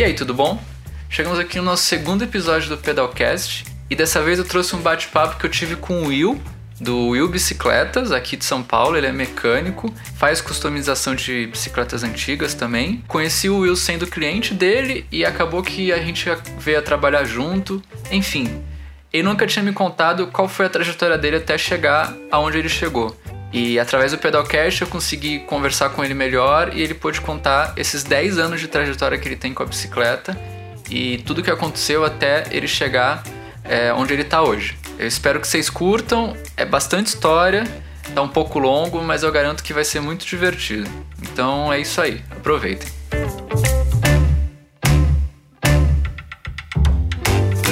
E aí, tudo bom? Chegamos aqui no nosso segundo episódio do Pedalcast e dessa vez eu trouxe um bate-papo que eu tive com o Will, do Will Bicicletas, aqui de São Paulo. Ele é mecânico, faz customização de bicicletas antigas também. Conheci o Will sendo cliente dele e acabou que a gente veio a trabalhar junto. Enfim, ele nunca tinha me contado qual foi a trajetória dele até chegar aonde ele chegou. E através do Pedalcast eu consegui conversar com ele melhor e ele pôde contar esses 10 anos de trajetória que ele tem com a bicicleta e tudo que aconteceu até ele chegar é, onde ele está hoje. Eu espero que vocês curtam, é bastante história, tá um pouco longo, mas eu garanto que vai ser muito divertido. Então é isso aí, aproveitem.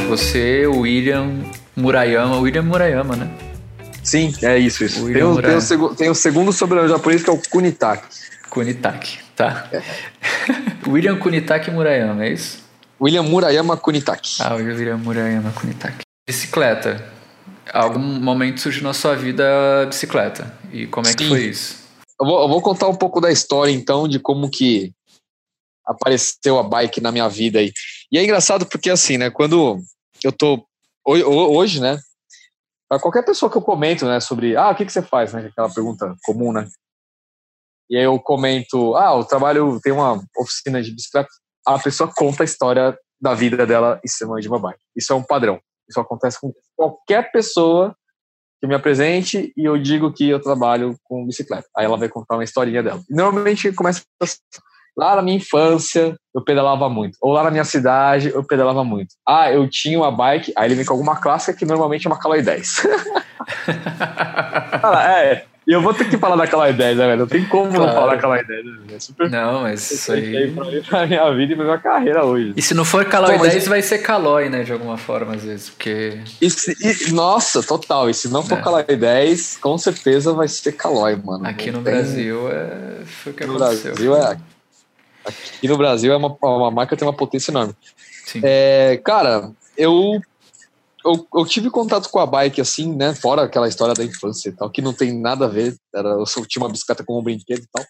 Você, William Murayama, William Murayama, né? Sim, é isso. isso. Tem, o, tem, o tem o segundo sobrenome japonês que é o Kunitaki. Kunitaki, tá. É. William Kunitaki Murayama, é isso? William Murayama Kunitaki. Ah, William Murayama Kunitaki. Bicicleta. Algum momento surgiu na sua vida a bicicleta. E como é Sim. que foi isso? Eu vou, eu vou contar um pouco da história, então, de como que apareceu a bike na minha vida aí. E é engraçado porque, assim, né, quando eu tô hoje, né, para qualquer pessoa que eu comento, né, sobre, ah, o que, que você faz, né, aquela pergunta comum, né, e aí eu comento, ah, o trabalho tem uma oficina de bicicleta, a pessoa conta a história da vida dela em cima de uma bike. Isso é um padrão. Isso acontece com qualquer pessoa que me apresente e eu digo que eu trabalho com bicicleta. Aí ela vai contar uma historinha dela. Normalmente começa assim, Lá na minha infância, eu pedalava muito. Ou lá na minha cidade, eu pedalava muito. Ah, eu tinha uma bike, aí ele vem com alguma clássica que normalmente é uma Caloi 10. é, e eu vou ter que falar da Caloi 10, né, velho? Não tem como claro. não falar da Caloi 10, né? É super. Não, mas isso aí. Pra, mim, pra minha vida e pra minha carreira hoje. E se não for Caloi Pô, 10, mas... vai ser Caloi, né? De alguma forma, às vezes, porque. E se, e, nossa, total. E se não for é. Caloi 10, com certeza vai ser Caloi, mano. Aqui não no tem... Brasil é. Foi o que no aconteceu. Brasil é Aqui no Brasil é uma, uma marca que tem uma potência enorme. É, cara, eu, eu, eu, tive contato com a bike assim, né? Fora aquela história da infância e tal, que não tem nada a ver. Era, eu só tinha uma bicicleta como um brinquedo e tal.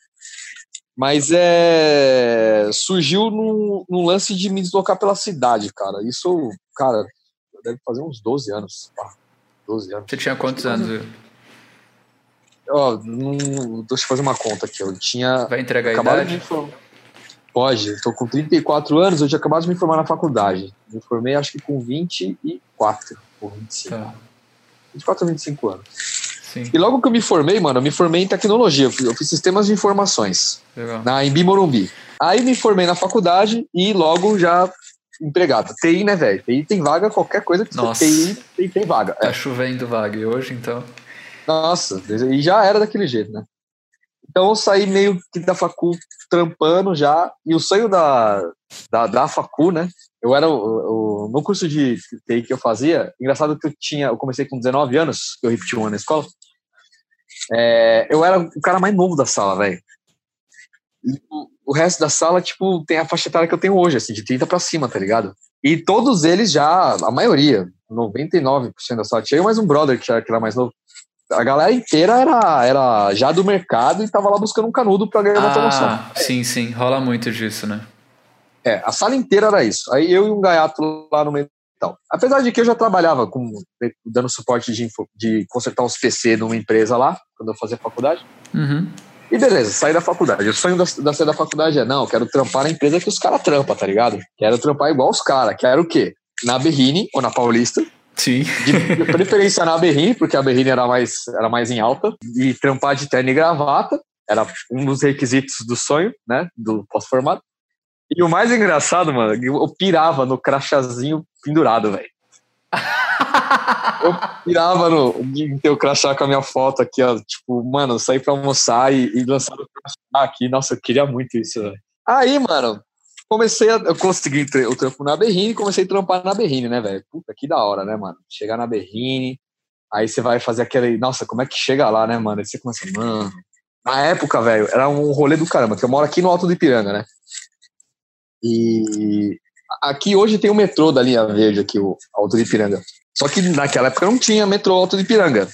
Mas é, surgiu num, num lance de me deslocar pela cidade, cara. Isso, cara, deve fazer uns 12 anos. 12 anos. Você tinha quantos anos? Ó, não, deixa eu fazer uma conta aqui. Eu tinha. Vai entregar a idade? De, Pode, estou com 34 anos, eu tinha acabado de me formar na faculdade. Me formei acho que com 24 ou 25. Tá. 24 ou 25 anos. Sim. E logo que eu me formei, mano, eu me formei em tecnologia, eu fiz, sistemas de informações Legal. na Embi Morumbi. Aí me formei na faculdade e logo já empregado. TI, né, velho? TI tem vaga, qualquer coisa que Nossa. você TI tem, tem vaga. Tá é. chovendo vaga e hoje, então. Nossa, e já era daquele jeito, né? Então eu saí meio que da facu trampando já, e o sonho da, da, da facu, né? Eu era o, o, no curso de TI que eu fazia, engraçado que eu tinha, eu comecei com 19 anos, eu repeti um ano na escola. É, eu era o cara mais novo da sala, velho. O, resto da sala, tipo, tem a faixa etária que eu tenho hoje, assim, de 30 para cima, tá ligado? E todos eles já, a maioria, 99% da sala, tinha mais um brother que era, que era mais novo a galera inteira era, era já do mercado e tava lá buscando um canudo para ganhar uma ah, promoção. Sim, sim, rola muito disso, né? É, a sala inteira era isso. Aí eu e um gaiato lá no meio tal. Apesar de que eu já trabalhava com, dando suporte de, de consertar uns PC numa empresa lá, quando eu fazia faculdade. Uhum. E beleza, saí da faculdade. O sonho da, da sair da faculdade é, não, quero trampar na empresa que os caras trampam, tá ligado? Quero trampar igual os caras. Quero o quê? Na Berrine ou na Paulista, Sim. De preferência na Berrini, porque a Berrini era mais, era mais em alta. E trampar de terno e gravata era um dos requisitos do sonho, né? Do pós-formado. E o mais engraçado, mano, eu pirava no crachazinho pendurado, velho. eu pirava no, ter o crachá com a minha foto aqui, ó. Tipo, mano, sair pra almoçar e, e lançar o crachá aqui. Nossa, eu queria muito isso, velho. Aí, mano, comecei a. Eu consegui o trampo na Berrine comecei a trampar na Berrine, né, velho? Puta, que da hora, né, mano? Chegar na Berrine, aí você vai fazer aquele. Nossa, como é que chega lá, né, mano? Aí você começa, mano. Na época, velho, era um rolê do caramba, que eu moro aqui no Alto do Ipiranga, né? E aqui hoje tem o metrô da linha verde, aqui, o Alto do Ipiranga. Só que naquela época não tinha metrô Alto do Ipiranga.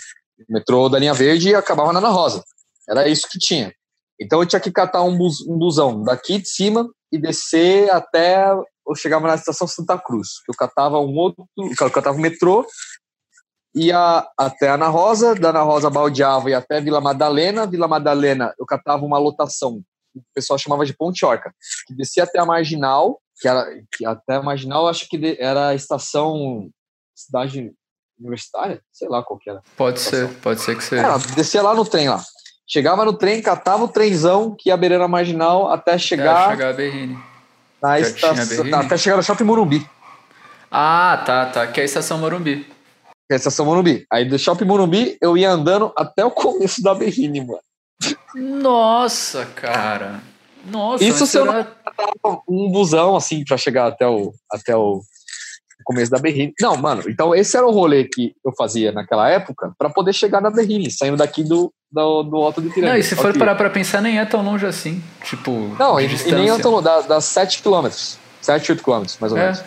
O metrô da linha verde acabava na Ana Rosa. Era isso que tinha. Então eu tinha que catar um, bus, um busão daqui de cima e descer até eu chegava na estação Santa Cruz. Eu catava um outro, eu catava o metrô, ia até Ana Rosa, da Ana Rosa baldeava e até Vila Madalena. Vila Madalena, eu catava uma lotação, o pessoal chamava de Ponte Orca, que descia até a Marginal, que era que até a Marginal, acho que era a estação cidade universitária, sei lá qual que era. Pode ser, pode ser que seja. Era, descia lá no trem lá. Chegava no trem, catava o trenzão que ia beirando a marginal até chegar. Até chegar a Berrine. Na estação, até chegar no shopping Morumbi. Ah, tá, tá. Que é a estação Morumbi. Que é a estação Morumbi. Aí do shopping Morumbi eu ia andando até o começo da Berrine, mano. Nossa, cara. Nossa, Isso se eu era... não um busão assim para chegar até o, até o começo da Berrine. Não, mano, então esse era o rolê que eu fazia naquela época para poder chegar na Berrine, saindo daqui do, do, do Alto do Piranga. Não, e se for parar pra pensar, nem é tão longe assim. Tipo, não, e, e, nem é tão longe, dá, dá 7 km. 7, 8 km, mais ou é. menos.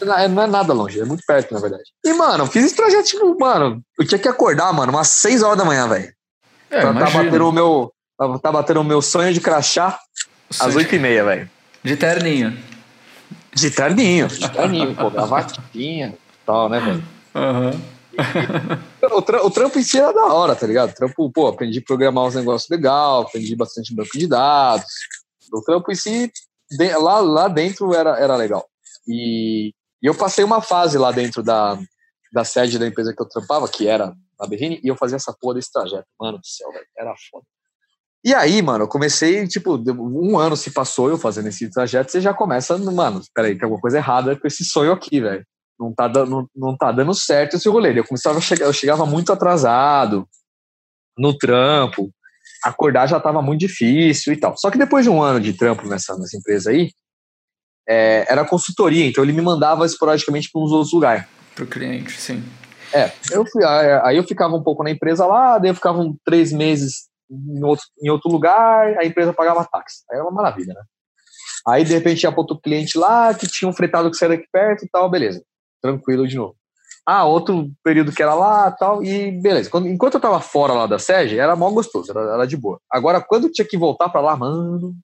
É, não é nada longe, é muito perto, na verdade. E, mano, fiz esse trajeto, tipo, mano, eu tinha que acordar, mano, umas 6 horas da manhã, velho. É, pra tá batendo o meu. Tá batendo o meu sonho de crachá às 8 e meia, velho. De terninho. De terninho, de terninho, pô, gravatinha e tal, né, velho? Uhum. o, tra o, trampo em si era da hora, tá ligado? O trampo, pô, aprendi a programar uns negócios legal, aprendi bastante banco de dados. O trampo em si, de, lá, lá dentro era, era legal. E, e, eu passei uma fase lá dentro da, da sede da empresa que eu trampava, que era na Berrine, e eu fazia essa porra desse trajeto. Mano do céu, velho, era foda. E aí, mano, eu comecei, tipo, um ano se passou eu fazendo esse trajeto, você já começa, mano, peraí, tem alguma coisa errada com esse sonho aqui, velho. Não tá, dando, não tá dando certo esse rolê. Eu começava chegar, eu chegava muito atrasado no trampo, acordar já tava muito difícil e tal. Só que depois de um ano de trampo nessa, nessa empresa aí, é, era consultoria, então ele me mandava esporadicamente para uns outros lugares. Para o cliente, sim. É, eu fui, aí eu ficava um pouco na empresa lá, daí eu ficava um, três meses em outro, em outro lugar, a empresa pagava táxi. Aí era uma maravilha, né? Aí, de repente, para outro cliente lá que tinha um fretado que saía aqui perto e tal, beleza. Tranquilo de novo. Ah, outro período que era lá tal, e beleza. Quando, enquanto eu tava fora lá da sede, era mó gostoso, era, era de boa. Agora, quando tinha que voltar para lá, mano,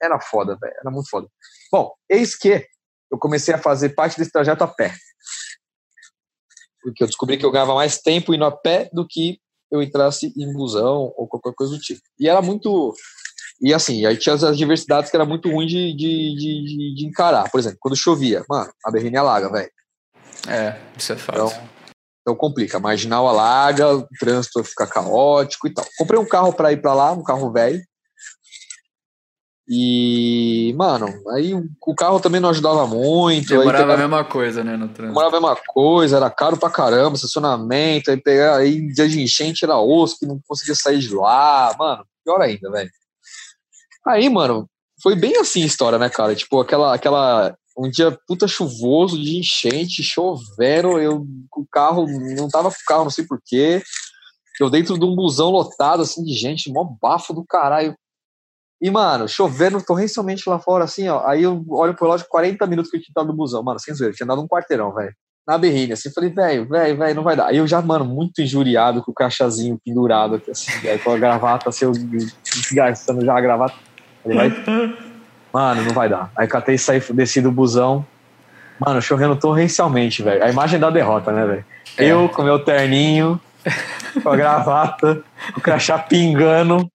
era foda, velho, era muito foda. Bom, eis que eu comecei a fazer parte desse trajeto a pé. Porque eu descobri que eu ganhava mais tempo indo a pé do que eu entrasse em busão ou qualquer coisa do tipo. E era muito. E assim, aí tinha as diversidades que era muito ruim de, de, de, de encarar. Por exemplo, quando chovia, mano, a berrine alaga, velho. É, isso é fato. Então, então complica. A marginal alaga, o trânsito fica caótico e tal. Comprei um carro para ir para lá, um carro velho. E, mano, aí o carro também não ajudava muito. Demorava pegava, a mesma coisa, né, no trânsito. Demorava a mesma coisa, era caro pra caramba, estacionamento, aí pegar, aí dia de enchente era osso, que não conseguia sair de lá, mano, pior ainda, velho. Aí, mano, foi bem assim a história, né, cara? Tipo, aquela, aquela, um dia puta chuvoso, de enchente, chovendo, eu o carro, não tava com o carro, não sei porquê, eu dentro de um busão lotado, assim, de gente, mó bafo do caralho, e, mano, chovendo torrencialmente lá fora, assim, ó. Aí eu olho pro relógio, 40 minutos que eu tinha dado no busão. Mano, sem zoeira, tinha dado um quarteirão, velho. Na berrine, assim, falei, velho, velho, velho, não vai dar. Aí eu já, mano, muito injuriado com o cachazinho pendurado aqui, assim, aí com a gravata, assim, eu desgastando já a gravata. Falei, vai. Mano, não vai dar. Aí catei e saí, desci do busão. Mano, chovendo torrencialmente, velho. A imagem da derrota, né, velho? É. Eu com meu terninho, com a gravata, o crachá pingando,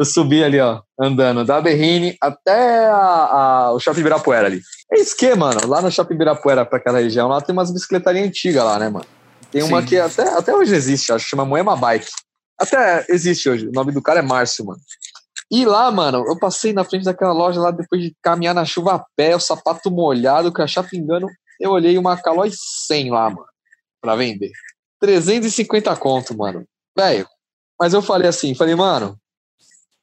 eu subi ali, ó, andando da Berrine até a, a, o Shopping Ibirapuera ali. É isso que, mano, lá no Shopping Ibirapuera, pra aquela região, lá tem umas bicicletarinhas antigas lá, né, mano? Tem uma Sim. que até, até hoje existe, acho que chama Moema Bike. Até existe hoje, o nome do cara é Márcio, mano. E lá, mano, eu passei na frente daquela loja lá depois de caminhar na chuva a pé, o sapato molhado, o crachá pingando. Eu olhei uma Calói 100 lá, mano, pra vender. 350 conto, mano. Velho. Mas eu falei assim, falei, mano,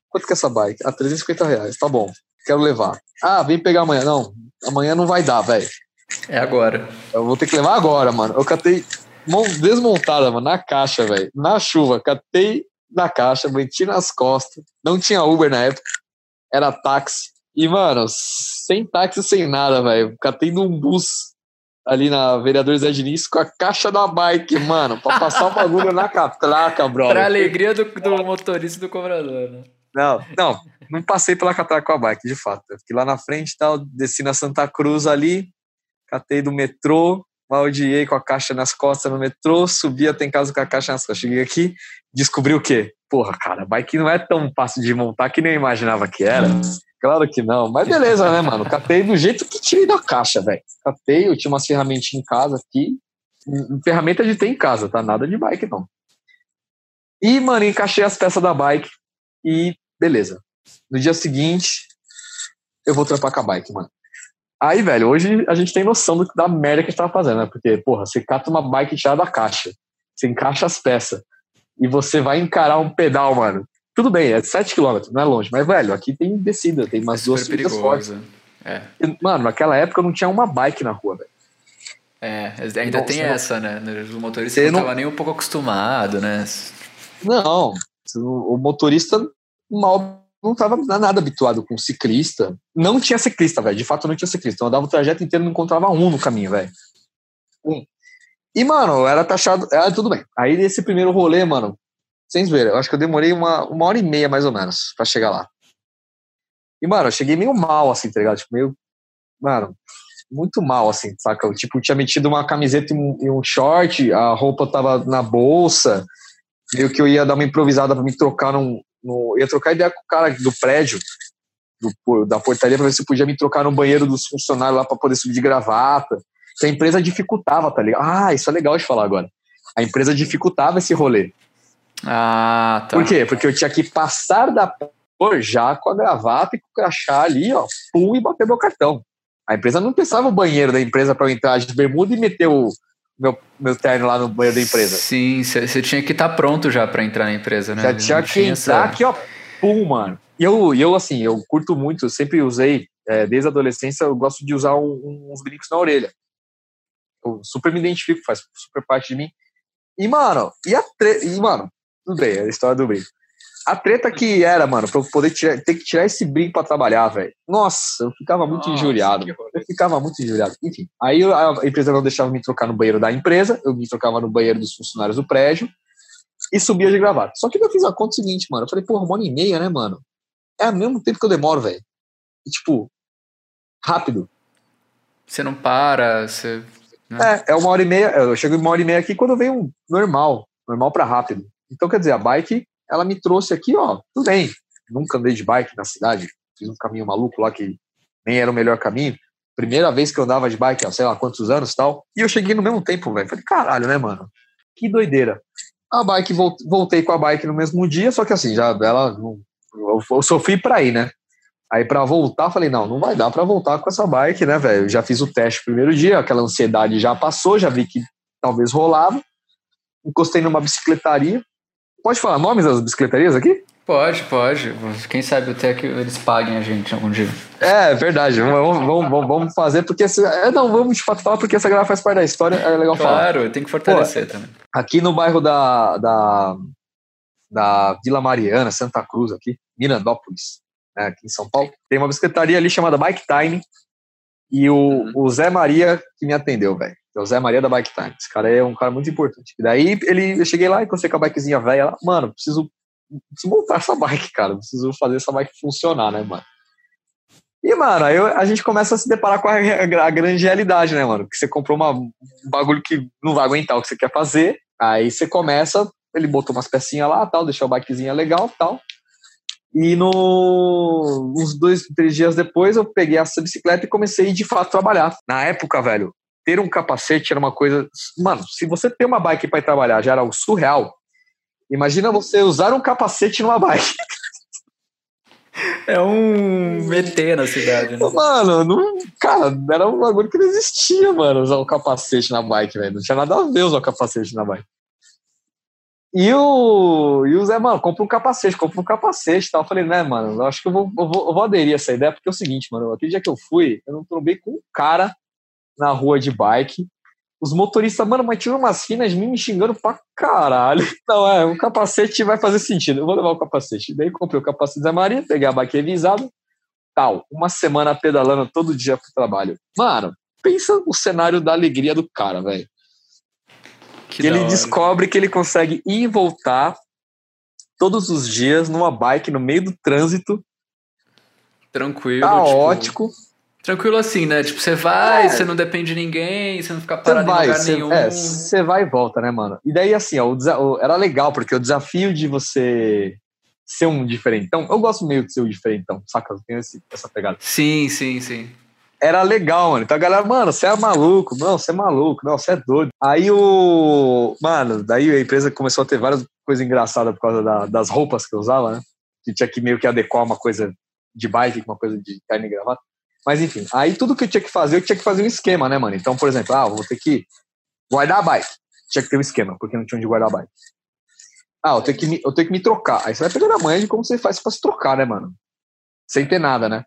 Quanto que é essa bike? Ah, 350 reais, tá bom. Quero levar. Ah, vem pegar amanhã. Não, amanhã não vai dar, velho. É agora. Eu vou ter que levar agora, mano. Eu catei desmontada, mano, na caixa, velho. Na chuva, catei na caixa, meti nas costas. Não tinha Uber na época. Era táxi. E, mano, sem táxi, sem nada, velho. Catei num bus ali na Vereador Zé Diniz com a caixa da bike, mano, pra passar o bagulho na catraca, brother. Pra alegria do, do motorista e do cobrador, né? Não, não, não passei pela catraca com a bike, de fato. Eu fiquei lá na frente e tal, desci na Santa Cruz ali, catei do metrô, maldiei com a caixa nas costas no metrô, subi até em casa com a caixa nas costas. Cheguei aqui, descobri o quê? Porra, cara, bike não é tão fácil de montar que nem eu imaginava que era. Claro que não, mas beleza, né, mano? Catei do jeito que tirei da caixa, velho. Catei, eu tinha umas ferramentas em casa aqui. Ferramenta de ter em casa, tá? Nada de bike, não. E, mano, encaixei as peças da bike e beleza. No dia seguinte, eu vou trampar com a bike, mano. Aí, velho, hoje a gente tem noção do, da merda que a gente tava fazendo, né? Porque, porra, você cata uma bike tirada da caixa, você encaixa as peças e você vai encarar um pedal, mano. Tudo bem, é 7 km, não é longe, mas, velho, aqui tem descida, tem umas é duas subidas fortes. É. Mano, naquela época não tinha uma bike na rua, velho. É, ainda tem não. essa, né? O motorista não, não tava nem um pouco acostumado, né? Não, o motorista mal não estava nada habituado com ciclista. Não tinha ciclista, velho. De fato, não tinha ciclista. Eu andava o trajeto inteiro não encontrava um no caminho, velho. Um. E, mano, era taxado. Era tudo bem. Aí, nesse primeiro rolê, mano, sem ver, eu acho que eu demorei uma, uma hora e meia, mais ou menos, para chegar lá. E, mano, eu cheguei meio mal, assim, tá ligado? Tipo, meio. Mano, muito mal, assim, saca? Eu, tipo, tinha metido uma camiseta e um, e um short, a roupa tava na bolsa, meio que eu ia dar uma improvisada para me trocar num, no, ia trocar ideia com o cara do prédio, do, da portaria, para ver se podia me trocar no banheiro dos funcionários lá para poder subir de gravata. Que a empresa dificultava, tá ligado? Ah, isso é legal de falar agora. A empresa dificultava esse rolê. Ah, tá. Por quê? Porque eu tinha que passar da por já com a gravata e com o crachá ali, ó, pum, e bater meu cartão. A empresa não pensava o banheiro da empresa para eu entrar de bermuda e meter o, meu, meu terno lá no banheiro da empresa. Sim, você tinha que estar tá pronto já para entrar na empresa, né? Já tinha que entrar essa... aqui, ó, pum, mano. E eu, eu, assim, eu curto muito, eu sempre usei, é, desde a adolescência, eu gosto de usar um, uns brincos na orelha. Eu super me identifico, faz super parte de mim. E, mano, e a tre... e, mano, tudo bem, é a história do brinco. A treta que era, mano, pra eu poder tirar, ter que tirar esse brinco pra trabalhar, velho. Nossa, eu ficava muito Nossa, injuriado. Eu ficava muito injuriado. Enfim, aí a empresa não deixava me trocar no banheiro da empresa, eu me trocava no banheiro dos funcionários do prédio e subia de gravata. Só que eu fiz a conta seguinte, mano. Eu falei, porra, uma hora e meia, né, mano? É o mesmo tempo que eu demoro, velho. Tipo, rápido. Você não para, você. Né? É, é uma hora e meia. Eu chego uma hora e meia aqui quando eu venho normal, normal para rápido. Então, quer dizer, a bike ela me trouxe aqui, ó, tudo bem. Nunca andei de bike na cidade, fiz um caminho maluco lá que nem era o melhor caminho. Primeira vez que eu andava de bike, ó, sei lá quantos anos tal. E eu cheguei no mesmo tempo, velho. Falei, caralho, né, mano? Que doideira. A bike, voltei com a bike no mesmo dia, só que assim, já ela. Eu sofri pra ir, né? Aí para voltar, falei, não, não vai dar para voltar com essa bike, né, velho? Já fiz o teste primeiro dia, aquela ansiedade já passou, já vi que talvez rolava. Encostei numa bicicletaria, Pode falar nomes das bicicletarias aqui? Pode, pode. Quem sabe até que eles paguem a gente algum dia. É, verdade. Vamos, vamos, vamos fazer, porque. Esse, é, não, vamos de fato falar, porque essa galera faz parte da história, é legal claro, falar. Claro, tem que fortalecer Pô, também. Aqui no bairro da, da, da Vila Mariana, Santa Cruz, aqui, Mirandópolis, né, aqui em São Paulo, tem uma bicicletaria ali chamada Bike Time. E o, uhum. o Zé Maria que me atendeu, velho é o Zé Maria da Bike Time. Esse cara é um cara muito importante. E daí ele, eu cheguei lá e consegui com a bikezinha velha lá, mano, preciso, preciso montar essa bike, cara. Preciso fazer essa bike funcionar, né, mano? E, mano, aí a gente começa a se deparar com a, a, a, grande realidade, né, mano? Que você comprou uma, um bagulho que não vai aguentar o que você quer fazer. Aí você começa, ele botou umas pecinhas lá, tal, deixou a bikezinha legal, tal. E no, uns dois, três dias depois, eu peguei essa bicicleta e comecei de fato a trabalhar. Na época, velho, ter um capacete era uma coisa. Mano, se você tem uma bike para ir trabalhar já era algo surreal, imagina você usar um capacete numa bike. É um VT na cidade, né? Mano, não, cara, era um bagulho que não existia, mano, usar um capacete na bike, velho. Não tinha nada a ver usar um capacete na bike. E o, e o Zé, mano, compra um capacete, compra um capacete e tal. Eu falei, né, mano, acho que eu vou, eu vou, eu vou aderir a essa ideia, porque é o seguinte, mano, aquele dia que eu fui, eu não trombei com um cara na rua de bike. Os motoristas, mano, mas tinham umas finas me xingando pra caralho. Não, é, um capacete vai fazer sentido. Eu vou levar o capacete. Daí comprei o capacete da Maria, peguei a bike revisada, tal. Uma semana pedalando todo dia pro trabalho. Mano, pensa no cenário da alegria do cara, velho. Que ele descobre que ele consegue ir e voltar todos os dias numa bike no meio do trânsito. Tranquilo. Caótico. Tipo, tranquilo assim, né? Tipo, você vai, é. você não depende de ninguém, você não fica parado vai, em lugar cê, nenhum. É, você vai e volta, né, mano? E daí, assim, ó, o, era legal, porque o desafio de você ser um diferentão, eu gosto meio de ser um diferentão, saca? Eu tenho esse, essa pegada. Sim, sim, sim era legal, mano. Então a galera, mano, você é maluco, não, você é maluco, não, você é doido. Aí o. Mano, daí a empresa começou a ter várias coisas engraçadas por causa da, das roupas que eu usava, né? Que tinha que meio que adequar uma coisa de bike com uma coisa de carne e gravata. Mas enfim, aí tudo que eu tinha que fazer, eu tinha que fazer um esquema, né, mano? Então, por exemplo, ah, vou ter que guardar a bike. Tinha que ter um esquema, porque não tinha onde guardar a bike. Ah, eu tenho que me, eu tenho que me trocar. Aí você vai pegando a manha de como você faz pra se trocar, né, mano? Sem ter nada, né?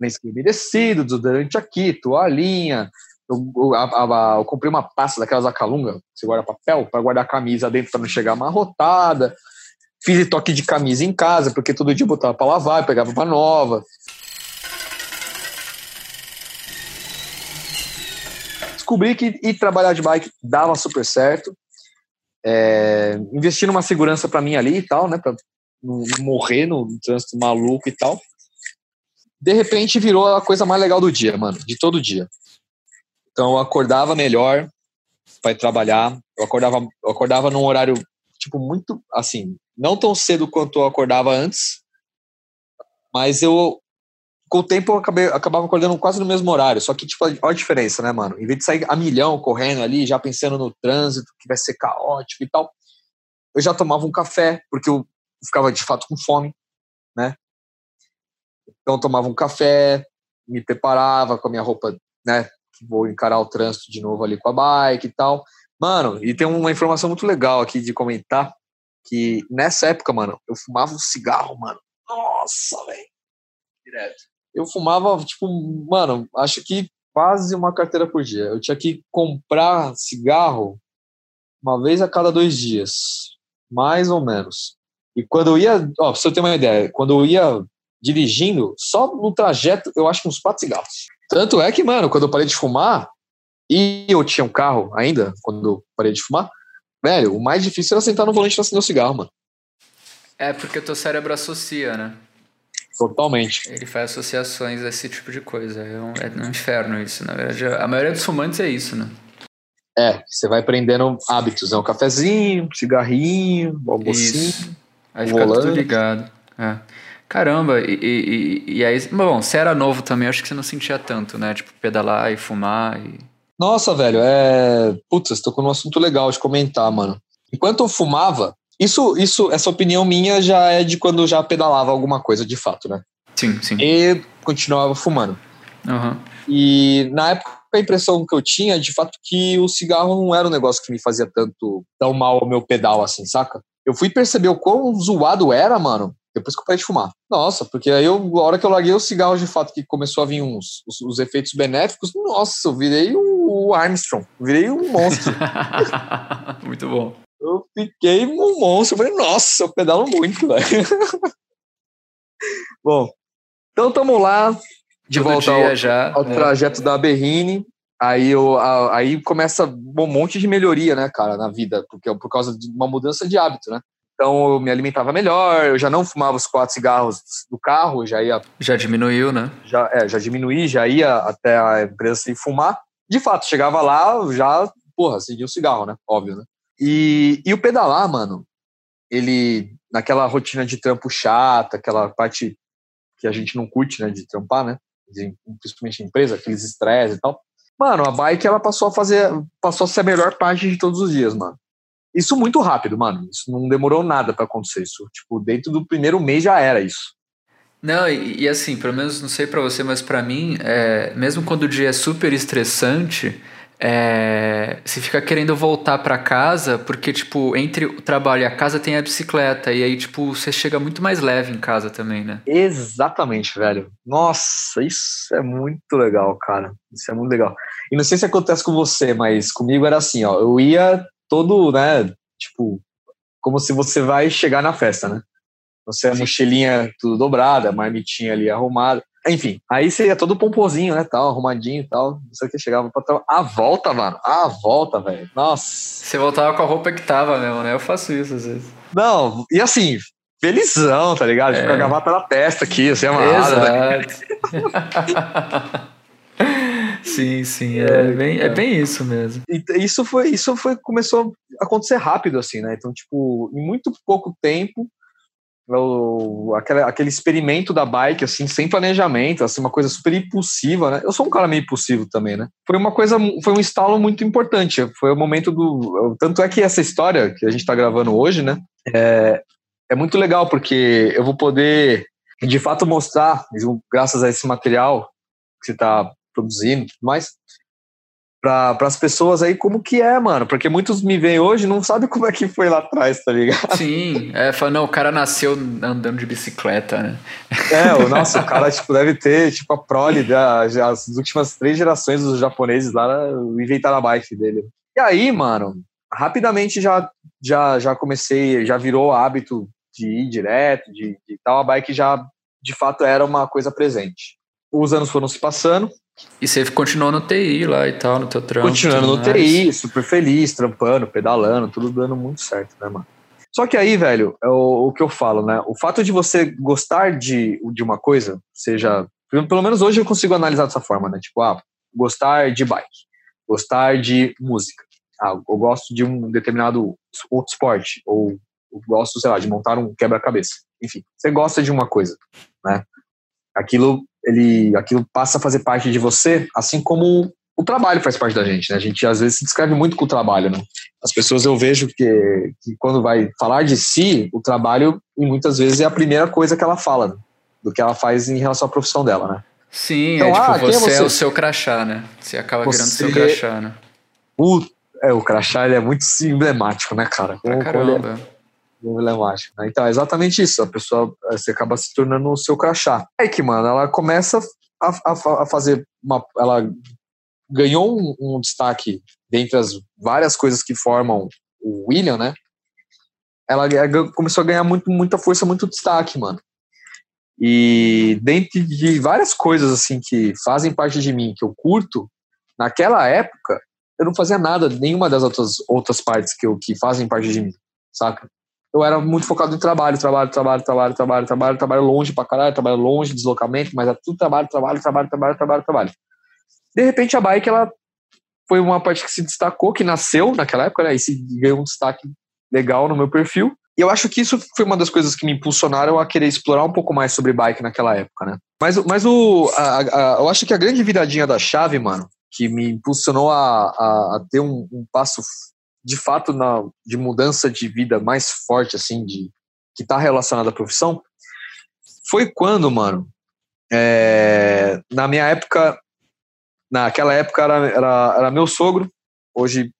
Lenço umedecido, desodorante aqui, toalhinha. Eu, a, a, eu, comprei uma pasta daquelas acalunga, você guarda papel, para guardar a camisa dentro para não chegar amarrotada. Fiz toque de camisa em casa, porque todo dia botava para lavar, pegava uma nova. Descobri que ir trabalhar de bike dava super certo. É, investi numa segurança para mim ali e tal, né? Pra não morrer no trânsito maluco e tal de repente virou a coisa mais legal do dia, mano, de todo dia. Então eu acordava melhor para trabalhar, eu acordava, eu acordava num horário tipo muito assim, não tão cedo quanto eu acordava antes, mas eu com o tempo eu acabei, acabava acordando quase no mesmo horário, só que tipo, olha a diferença, né, mano? Em vez de sair a milhão correndo ali, já pensando no trânsito, que vai ser caótico e tal, eu já tomava um café, porque eu ficava de fato com fome, né? Então tomava um café, me preparava com a minha roupa, né? Vou encarar o trânsito de novo ali com a bike e tal. Mano, e tem uma informação muito legal aqui de comentar que nessa época, mano, eu fumava um cigarro, mano. Nossa, velho. Direto. Eu fumava, tipo, mano, acho que quase uma carteira por dia. Eu tinha que comprar cigarro uma vez a cada dois dias, mais ou menos. E quando eu ia, ó, pra você ter uma ideia, quando eu ia dirigindo, só no trajeto, eu acho que uns quatro cigarros. Tanto é que, mano, quando eu parei de fumar, e eu tinha um carro ainda, quando eu parei de fumar, velho, o mais difícil era sentar no volante e acender o cigarro, mano. É porque o teu cérebro associa, né? Totalmente. Ele faz associações a esse tipo de coisa. É um, é um inferno isso, na verdade. A maioria dos fumantes é isso, né? É, você vai prendendo hábitos, é um cafezinho, um cigarrinho, um almocinho. Isso. Aí fica volante. tudo ligado. É. Caramba, e, e, e, aí, bom, você era novo também, acho que você não sentia tanto, né? Tipo, pedalar e fumar e... Nossa, velho, é. Putz, você tocou num assunto legal de comentar, mano. Enquanto eu fumava, isso, isso, essa opinião minha já é de quando eu já pedalava alguma coisa de fato, né? Sim, sim. E continuava fumando. Uhum. E na época a impressão que eu tinha, de fato, que o cigarro não era um negócio que me fazia tanto tão mal ao meu pedal, assim, saca? Eu fui perceber o quão zoado era, mano, depois que eu parei de fumar. Nossa, porque aí eu, a hora que eu larguei o cigarro de fato, que começou a vir uns, os, os efeitos benéficos, nossa, eu virei o, Armstrong, virei um monstro. muito bom. Eu fiquei um monstro, eu falei, nossa, eu pedalo muito, velho. bom, então estamos lá, de Todo volta ao, já, ao é. trajeto da Berrine. Aí, eu, aí começa um monte de melhoria, né, cara, na vida, porque por causa de uma mudança de hábito, né? Então eu me alimentava melhor, eu já não fumava os quatro cigarros do carro, já ia. Já diminuiu, né? Já, é, já diminuí, já ia até a empresa sem fumar. De fato, chegava lá, já, porra, acendia o cigarro, né? Óbvio, né? E, e o pedalar, mano, ele, naquela rotina de trampo chata, aquela parte que a gente não curte, né, de trampar, né? De, principalmente em empresa, aqueles estresses e tal. Mano, a bike ela passou a fazer, passou a ser a melhor parte de todos os dias, mano. Isso muito rápido, mano. Isso não demorou nada para acontecer. Isso, tipo, dentro do primeiro mês já era isso. Não, e, e assim, pelo menos não sei para você, mas para mim, é, mesmo quando o dia é super estressante, é, você fica querendo voltar para casa porque, tipo, entre o trabalho e a casa tem a bicicleta. E aí, tipo, você chega muito mais leve em casa também, né? Exatamente, velho. Nossa, isso é muito legal, cara. Isso é muito legal. E não sei se acontece com você, mas comigo era assim, ó. Eu ia todo, né, tipo, como se você vai chegar na festa, né? Você é mochilinha tudo dobrada, marmitinha ali arrumada. Enfim, aí você ia todo pomposinho, né, tal, arrumadinho e tal. Não sei o que, chegava pra tal. A volta, mano, a volta, velho. Nossa. Você voltava com a roupa que tava mesmo, né? Eu faço isso às vezes. Não, e assim, felizão, tá ligado? É. Com a gravata na testa aqui, assim, amarrada. Né? Exato. sim, sim, é, é, bem, é bem isso mesmo. E isso foi, isso foi, começou a acontecer rápido, assim, né? Então, tipo, em muito pouco tempo, o, aquele, aquele experimento da bike, assim, sem planejamento, assim, uma coisa super impulsiva, né? Eu sou um cara meio impulsivo também, né? Foi uma coisa, foi um estalo muito importante. Foi o momento do. Tanto é que essa história que a gente está gravando hoje, né? É, é muito legal, porque eu vou poder, de fato, mostrar, graças a esse material que você está produzindo e tudo mais, para as pessoas aí como que é, mano. Porque muitos me veem hoje e não sabem como é que foi lá atrás, tá ligado? Sim, é, fala, não, o cara nasceu andando de bicicleta, né? É, o nosso cara, tipo, deve ter, tipo, a prole, da, as últimas três gerações dos japoneses lá inventaram a bike dele. E aí, mano, rapidamente já, já, já comecei, já virou hábito de ir direto, de, de tal, a bike já, de fato, era uma coisa presente. Os anos foram se passando, e você continuou no TI lá e tal, no teu trampo. Continuando no mais. TI, super feliz, trampando, pedalando, tudo dando muito certo, né, mano? Só que aí, velho, é o, o que eu falo, né? O fato de você gostar de, de uma coisa, seja. Pelo menos hoje eu consigo analisar dessa forma, né? Tipo, ah, gostar de bike, gostar de música. Ah, eu gosto de um determinado outro esporte, ou eu gosto, sei lá, de montar um quebra-cabeça. Enfim, você gosta de uma coisa, né? Aquilo ele, aquilo passa a fazer parte de você, assim como o trabalho faz parte da gente, né? A gente às vezes se descreve muito com o trabalho, né? As pessoas eu vejo que, que quando vai falar de si, o trabalho e muitas vezes é a primeira coisa que ela fala, né? do que ela faz em relação à profissão dela, né? Sim, então, é tipo, ah, você, é, você, é o seu crachá, né? Você acaba você... virando seu crachá, né? O, é, o crachá ele é muito emblemático, né, cara? Pra caramba emblemático. Né? Então, é exatamente isso. A pessoa, eh, você acaba se tornando o seu crachá. Aí que, mano, ela começa a, a, a fazer uma... Ela ganhou um, um, destaque dentre as várias coisas que formam o William, né? Ela começou a ganhar muito, muita força, muito destaque, mano. E dentro de várias coisas, assim, que fazem parte de mim, que eu curto, naquela época, eu não fazia nada, nenhuma das outras, outras partes que, eu, que fazem parte de mim, saca? Eu era muito focado em trabalho, trabalho, trabalho, trabalho, trabalho, trabalho, trabalho longe pra caralho, trabalho longe, deslocamento, mas é tudo trabalho, trabalho, trabalho, trabalho, trabalho, trabalho. De repente a bike, ela foi uma parte que se destacou, que nasceu naquela época, né, e se ganhou um destaque legal no meu perfil. E eu acho que isso foi uma das coisas que me impulsionaram a querer explorar um pouco mais sobre bike naquela época, né? Mas, mas o, a, a, eu acho que a grande viradinha da chave, mano, que me impulsionou a, a, a ter um, um passo de fato na, de mudança de vida mais forte, assim, de que está relacionada à profissão, foi quando, mano, é, na minha época, naquela época era, era, era meu sogro, hoje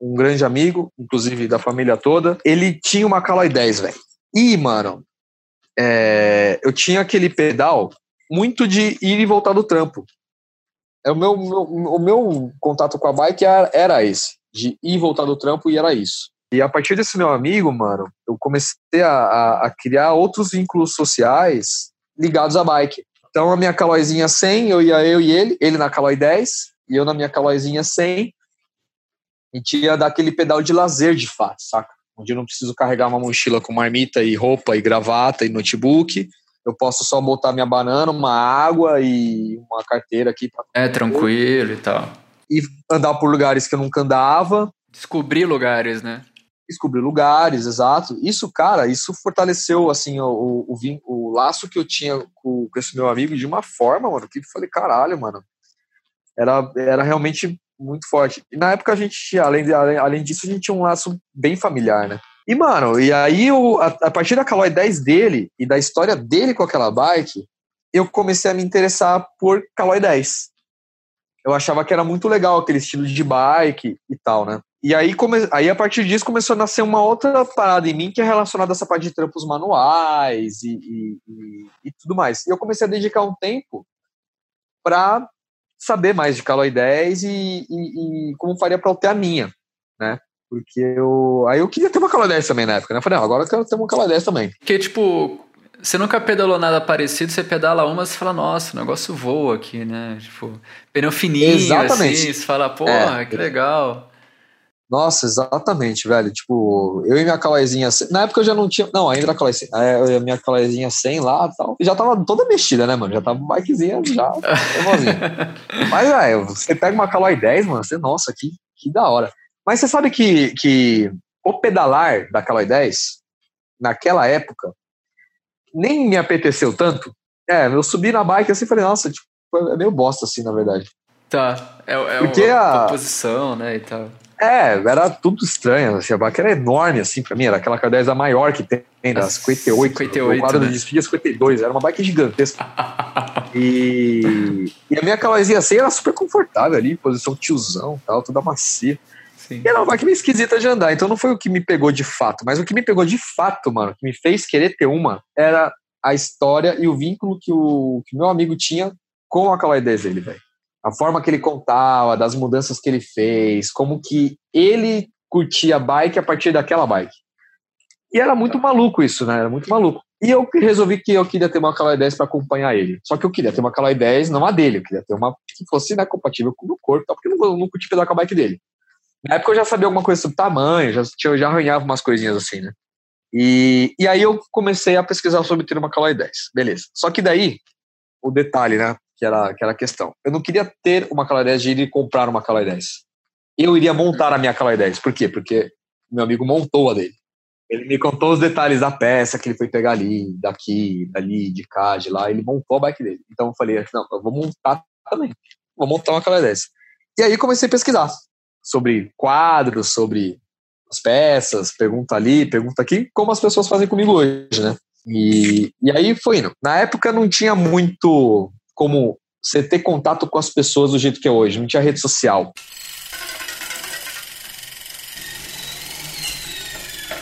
um grande amigo, inclusive da família toda, ele tinha uma Caloi 10, velho. E, mano, é, eu tinha aquele pedal muito de ir e voltar do trampo. É o meu, meu, o meu contato com a bike era, era esse de ir e voltar do trampo e era isso. E a partir desse meu amigo, mano, eu comecei a, a, a criar outros vínculos sociais ligados à bike. Então a minha Calóizinha 100, eu ia eu e ele, ele na Calói 10 e eu na minha Calóizinha 100. E tinha daquele pedal de lazer de fato, saca? Onde eu não preciso carregar uma mochila com marmita e roupa e gravata e notebook. Eu posso só botar minha banana, uma água e uma carteira aqui. Pra... É, tranquilo e tal e andar por lugares que eu nunca andava. Descobrir lugares, né? Descobrir lugares, exato. Isso, cara, isso fortaleceu, assim, o, o, o, o laço que eu tinha com, com, esse meu amigo de uma forma, mano, que eu falei, caralho, mano. Era, era realmente muito forte. E na época a gente, além, além, além disso, a gente tinha um laço bem familiar, né? E, mano, e aí eu, a, a partir da Caloi 10 dele e da história dele com aquela bike, eu comecei a me interessar por Caloi 10 eu achava que era muito legal aquele estilo de bike e tal, né? E aí, come... aí a partir disso começou a nascer uma outra parada em mim que é relacionada a essa parte de trampos manuais e, e, e, e tudo mais. E eu comecei a dedicar um tempo para saber mais de Caloi 10 e, e, como faria para ter a minha, né? Porque eu. Aí eu queria ter uma Caloi 10 também na época, né? Eu falei, não, agora eu quero ter uma Caloi 10 também. Porque, tipo, você nunca pedalou nada parecido, você pedala uma, você fala, nossa, o negócio voa aqui, né? Tipo, pneu fininho, Exatamente. assim, você fala, porra, é. que legal. Nossa, exatamente, velho. Tipo, eu e minha calaizinha. Na época eu já não tinha. Não, ainda a calaizinha. A minha calaizinha 100 lá e tal. Já tava toda mexida, né, mano? Já tava bikezinha já. Mas, velho, você pega uma calai 10, mano. Você, nossa, que, que da hora. Mas você sabe que, que o pedalar da calai 10, naquela época, nem me apeteceu tanto. É, eu subi na bike assim e falei, nossa, tipo, é meio bosta assim, na verdade. Tá, é, é Porque uma, a, a posição, né, e tal. É, era tudo estranho. Assim, a vaca era enorme, assim, pra mim. Era aquela K10 a maior que tem, da 58. 58 o quadro né? de desfile 52. Era uma bike gigantesca. e, e a minha K10 assim era super confortável ali, posição tiozão tal, toda macia. Sim. E era uma bike meio esquisita de andar. Então não foi o que me pegou de fato. Mas o que me pegou de fato, mano, que me fez querer ter uma, era a história e o vínculo que o que meu amigo tinha com a K10 dele, velho a forma que ele contava, das mudanças que ele fez, como que ele curtia a bike a partir daquela bike. E era muito maluco isso, né? Era muito maluco. E eu resolvi que eu queria ter uma Caloi 10 para acompanhar ele. Só que eu queria ter uma Caloi 10, não a dele, eu queria ter uma que fosse né, compatível com o meu corpo, porque eu não, não curti pedal com a bike dele. Na época eu já sabia alguma coisa sobre tamanho, já, eu já arranhava umas coisinhas assim, né? E, e aí eu comecei a pesquisar sobre ter uma Caloi 10. Beleza. Só que daí, o detalhe, né? que era, que era a questão. Eu não queria ter uma Caloi 10 de ir e comprar uma Caloi 10. Eu iria montar a minha Caloi 10. Por quê? Porque meu amigo montou a dele. Ele me contou os detalhes da peça que ele foi pegar ali, daqui, dali, de cá, de lá. Ele montou a bike dele. Então eu falei, não, eu vou montar também. Vou montar uma Caloi 10. E aí comecei a pesquisar sobre quadros, sobre as peças, pergunta ali, pergunta aqui, como as pessoas fazem comigo hoje, né? E, e aí foi indo. Na época não tinha muito como você ter contato com as pessoas do jeito que é hoje, não tinha rede social.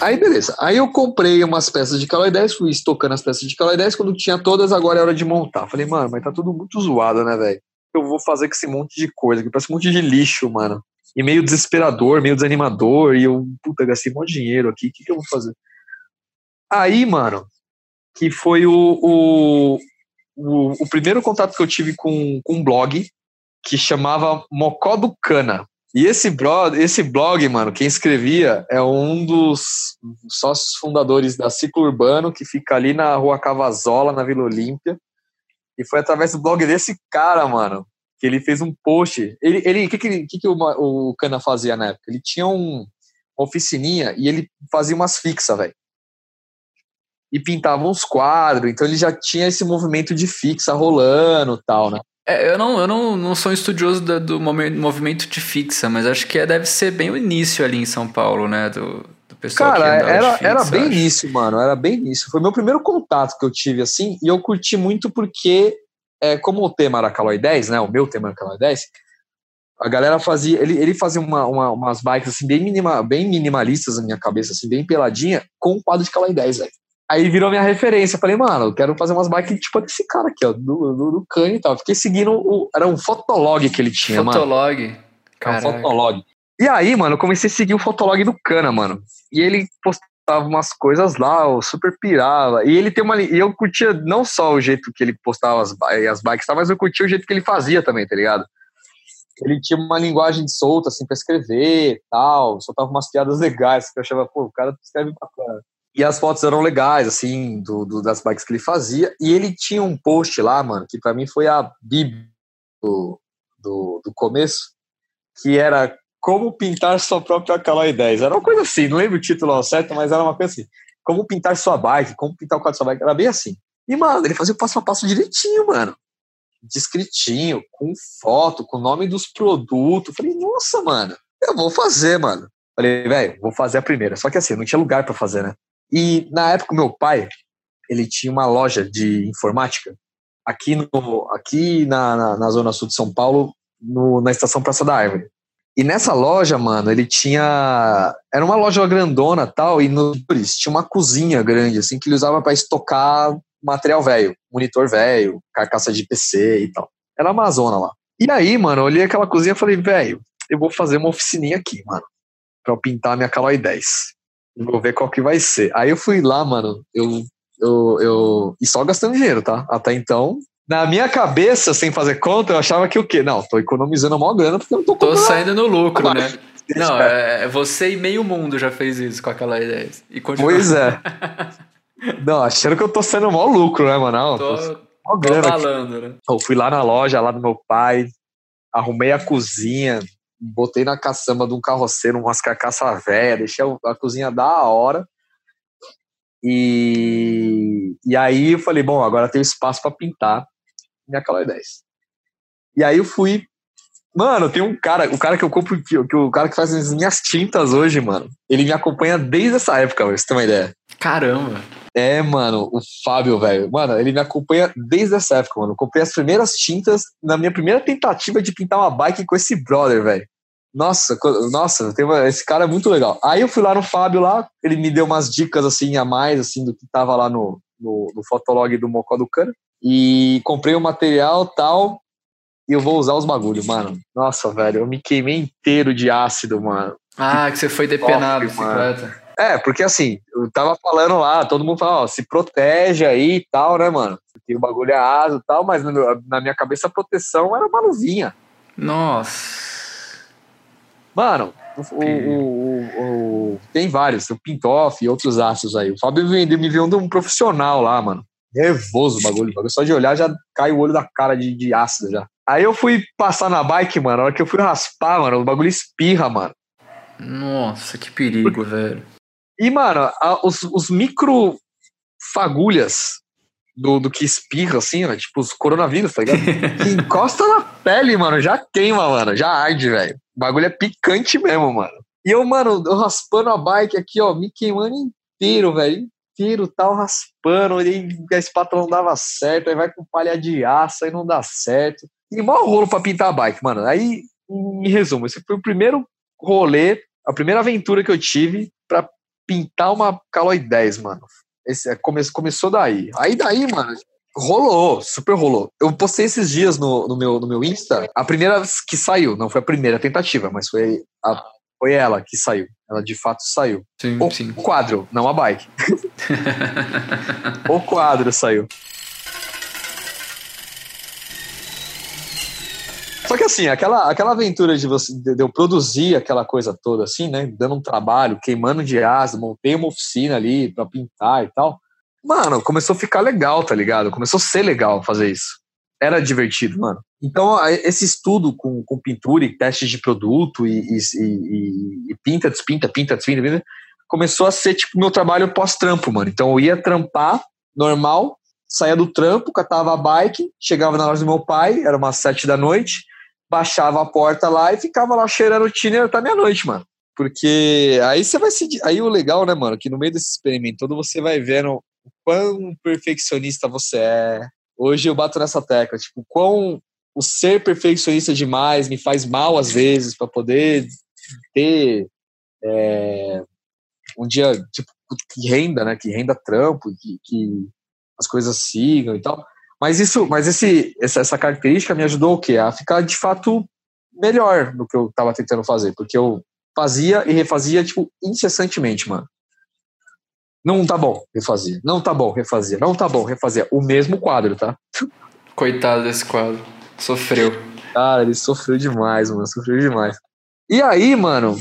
Aí beleza, aí eu comprei umas peças de Caloi 10, fui estocando as peças de Caloi 10, quando tinha todas, agora é hora de montar. Falei, mano, mas tá tudo muito zoado, né, velho? Eu vou fazer com esse monte de coisa, que parece um monte de lixo, mano. E meio desesperador, meio desanimador, e eu, puta, gastei de dinheiro aqui, o que, que eu vou fazer? Aí, mano, que foi o, o, o, o primeiro contato que eu tive com, com um blog que chamava Mocó do Cana. E esse blog, esse blog, mano, quem escrevia é um dos sócios fundadores da Ciclo Urbano, que fica ali na rua Cavazola, na Vila Olímpia. E foi através do blog desse cara, mano, que ele fez um post. Ele, ele, o que, que, que, que o, o Cana fazia na época? Ele tinha um, uma oficininha e ele fazia umas fixas, velho e pintava uns quadros, então ele já tinha esse movimento de fixa rolando tal, né? É, eu não, eu não, não sou estudioso do, do movimento de fixa, mas acho que é, deve ser bem o início ali em São Paulo, né? Do, do pessoal Cara, era, fixa, era bem início, mano. Era bem início. Foi meu primeiro contato que eu tive assim, e eu curti muito porque, é, como o tema era Caloi 10, né? O meu tema era Caloi 10, a galera fazia. Ele, ele fazia uma, uma, umas bikes assim, bem, minima, bem minimalistas na minha cabeça, assim, bem peladinha, com um quadro de Caloi 10, velho. Aí virou minha referência. Falei, mano, eu quero fazer umas bikes tipo desse cara aqui, ó, do, do, do Kanye e tal. Fiquei seguindo o. Era um fotolog que ele tinha, fotolog. mano. Fotolog? um fotolog. E aí, mano, eu comecei a seguir o fotolog do Cana, mano. E ele postava umas coisas lá, eu super pirava. E ele tem uma. E eu curtia não só o jeito que ele postava as, as bikes, mas eu curtia o jeito que ele fazia também, tá ligado? Ele tinha uma linguagem solta, assim, pra escrever tal. Soltava umas piadas legais, que eu achava, pô, o cara escreve bacana. E as fotos eram legais, assim, do, do, das bikes que ele fazia. E ele tinha um post lá, mano, que para mim foi a bíblia do, do, do, começo, que era Como Pintar Sua Própria Caloi 10. Era uma coisa assim, não lembro o título ao certo, mas era uma coisa assim. Como pintar sua bike, como pintar o quadro da sua bike. Era bem assim. E, mano, ele fazia o passo a passo direitinho, mano. Descritinho, com foto, com o nome dos produtos. Falei, nossa, mano, eu vou fazer, mano. Falei, velho, vou fazer a primeira. Só que assim, não tinha lugar para fazer, né? E na época, meu pai, ele tinha uma loja de informática aqui, no, aqui na, na, na zona sul de São Paulo, no, na estação Praça da Árvore. E nessa loja, mano, ele tinha. Era uma loja grandona tal, e no tinha uma cozinha grande, assim, que ele usava para estocar material velho, monitor velho, carcaça de PC e tal. Era uma zona lá. E aí, mano, eu olhei aquela cozinha e falei, velho, eu vou fazer uma oficininha aqui, mano, pra eu pintar a minha Caloi 10. Vou ver qual que vai ser. Aí eu fui lá, mano, eu, eu, eu. E só gastando dinheiro, tá? Até então. Na minha cabeça, sem fazer conta, eu achava que o quê? Não, tô economizando a maior grana porque eu não tô Tô saindo no lucro, né? Não, é, você e meio mundo já fez isso com aquela ideia. E continua... Pois é. Não, achando que eu tô sendo mó lucro, né, mano? Não, tô, tô, tô falando, né? Eu fui lá na loja, lá do meu pai, arrumei a cozinha, botei na caçamba de um carroceiro umas carcaças velhas, deixei a cozinha da hora. E, e aí eu falei, bom, agora tem espaço para pintar minha Caloi 10. E aí eu fui. Mano, tem um cara, o cara que eu compro, que, o cara que faz as minhas tintas hoje, mano. Ele me acompanha desde essa época, pra você ter uma ideia. Caramba! É, mano, o Fábio, velho. Mano, ele me acompanha desde essa época, mano. Eu comprei as primeiras tintas na minha primeira tentativa de pintar uma bike com esse brother, velho. Nossa, nossa, tem uma, esse cara é muito legal. Aí eu fui lá no Fábio lá, ele me deu umas dicas assim a mais, assim, do que tava lá no, no, no fotolog do Mocó do Cano. E comprei o material tal. E eu vou usar os bagulhos, mano. Nossa, velho, eu me queimei inteiro de ácido, mano. Ah, que você foi depenado, bicicleta. É, porque assim, eu tava falando lá, todo mundo fala, ó, se protege aí e tal, né, mano? Porque o bagulho é asa e tal, mas na minha cabeça a proteção era uma luvinha. Nossa. Mano, o, o, o, tem vários, o Pintoff e outros ácidos aí. O Fábio me, viu de um profissional lá, mano. Nervoso o bagulho, bagulho. Só de olhar já cai o olho da cara de, de ácido já. Aí eu fui passar na bike, mano. A hora que eu fui raspar, mano, o bagulho espirra, mano. Nossa, que perigo, velho. E, mano, a, os, os micro fagulhas do, do que espirra, assim, né? Tipo os coronavírus, tá ligado? que encosta na pele, mano, já queima, mano, já arde, velho. O bagulho é picante mesmo, mano. E eu, mano, eu raspando a bike aqui, ó, me queimando inteiro, velho. Inteiro, tal, raspando, e a espátula não dava certo, aí vai com palha de aço, aí não dá certo. E mal rolo pra pintar a bike, mano. Aí, em resumo, esse foi o primeiro rolê, a primeira aventura que eu tive pra pintar uma Caloi 10, mano. Esse, é, come, começou daí. Aí daí, mano, rolou, super rolou. Eu postei esses dias no, no, meu, no meu Insta, a primeira que saiu, não foi a primeira tentativa, mas foi, a, foi ela que saiu. Ela de fato saiu. Sim, o sim. quadro, não a bike. o quadro saiu. Só que assim, aquela, aquela aventura de, você, de eu produzir aquela coisa toda, assim, né? Dando um trabalho, queimando de asa, montei uma oficina ali pra pintar e tal. Mano, começou a ficar legal, tá ligado? Começou a ser legal fazer isso. Era divertido, mano. Então, esse estudo com, com pintura e testes de produto e, e, e, e pinta, despinta, pinta, despinta, pinta, começou a ser tipo meu trabalho pós-trampo, mano. Então, eu ia trampar normal, saía do trampo, catava a bike, chegava na loja do meu pai, era umas sete da noite, baixava a porta lá e ficava lá cheirando o tiner até meia-noite, mano. Porque aí você vai se. Aí o legal, né, mano, que no meio desse experimento todo você vai vendo o quão perfeccionista você é. Hoje eu bato nessa tecla, tipo, quão o ser perfeccionista demais me faz mal às vezes para poder ter é, um dia tipo, que renda, né? Que renda trampo, que, que as coisas sigam e tal. Mas isso, mas esse, essa, essa característica me ajudou o quê? A ficar de fato melhor no que eu estava tentando fazer, porque eu fazia e refazia tipo incessantemente, mano. Não tá bom, refazia. Não tá bom, refazia. Não tá bom, refazia. O mesmo quadro, tá? Coitado desse quadro. Sofreu. Cara, ele sofreu demais, mano. Sofreu demais. E aí, mano,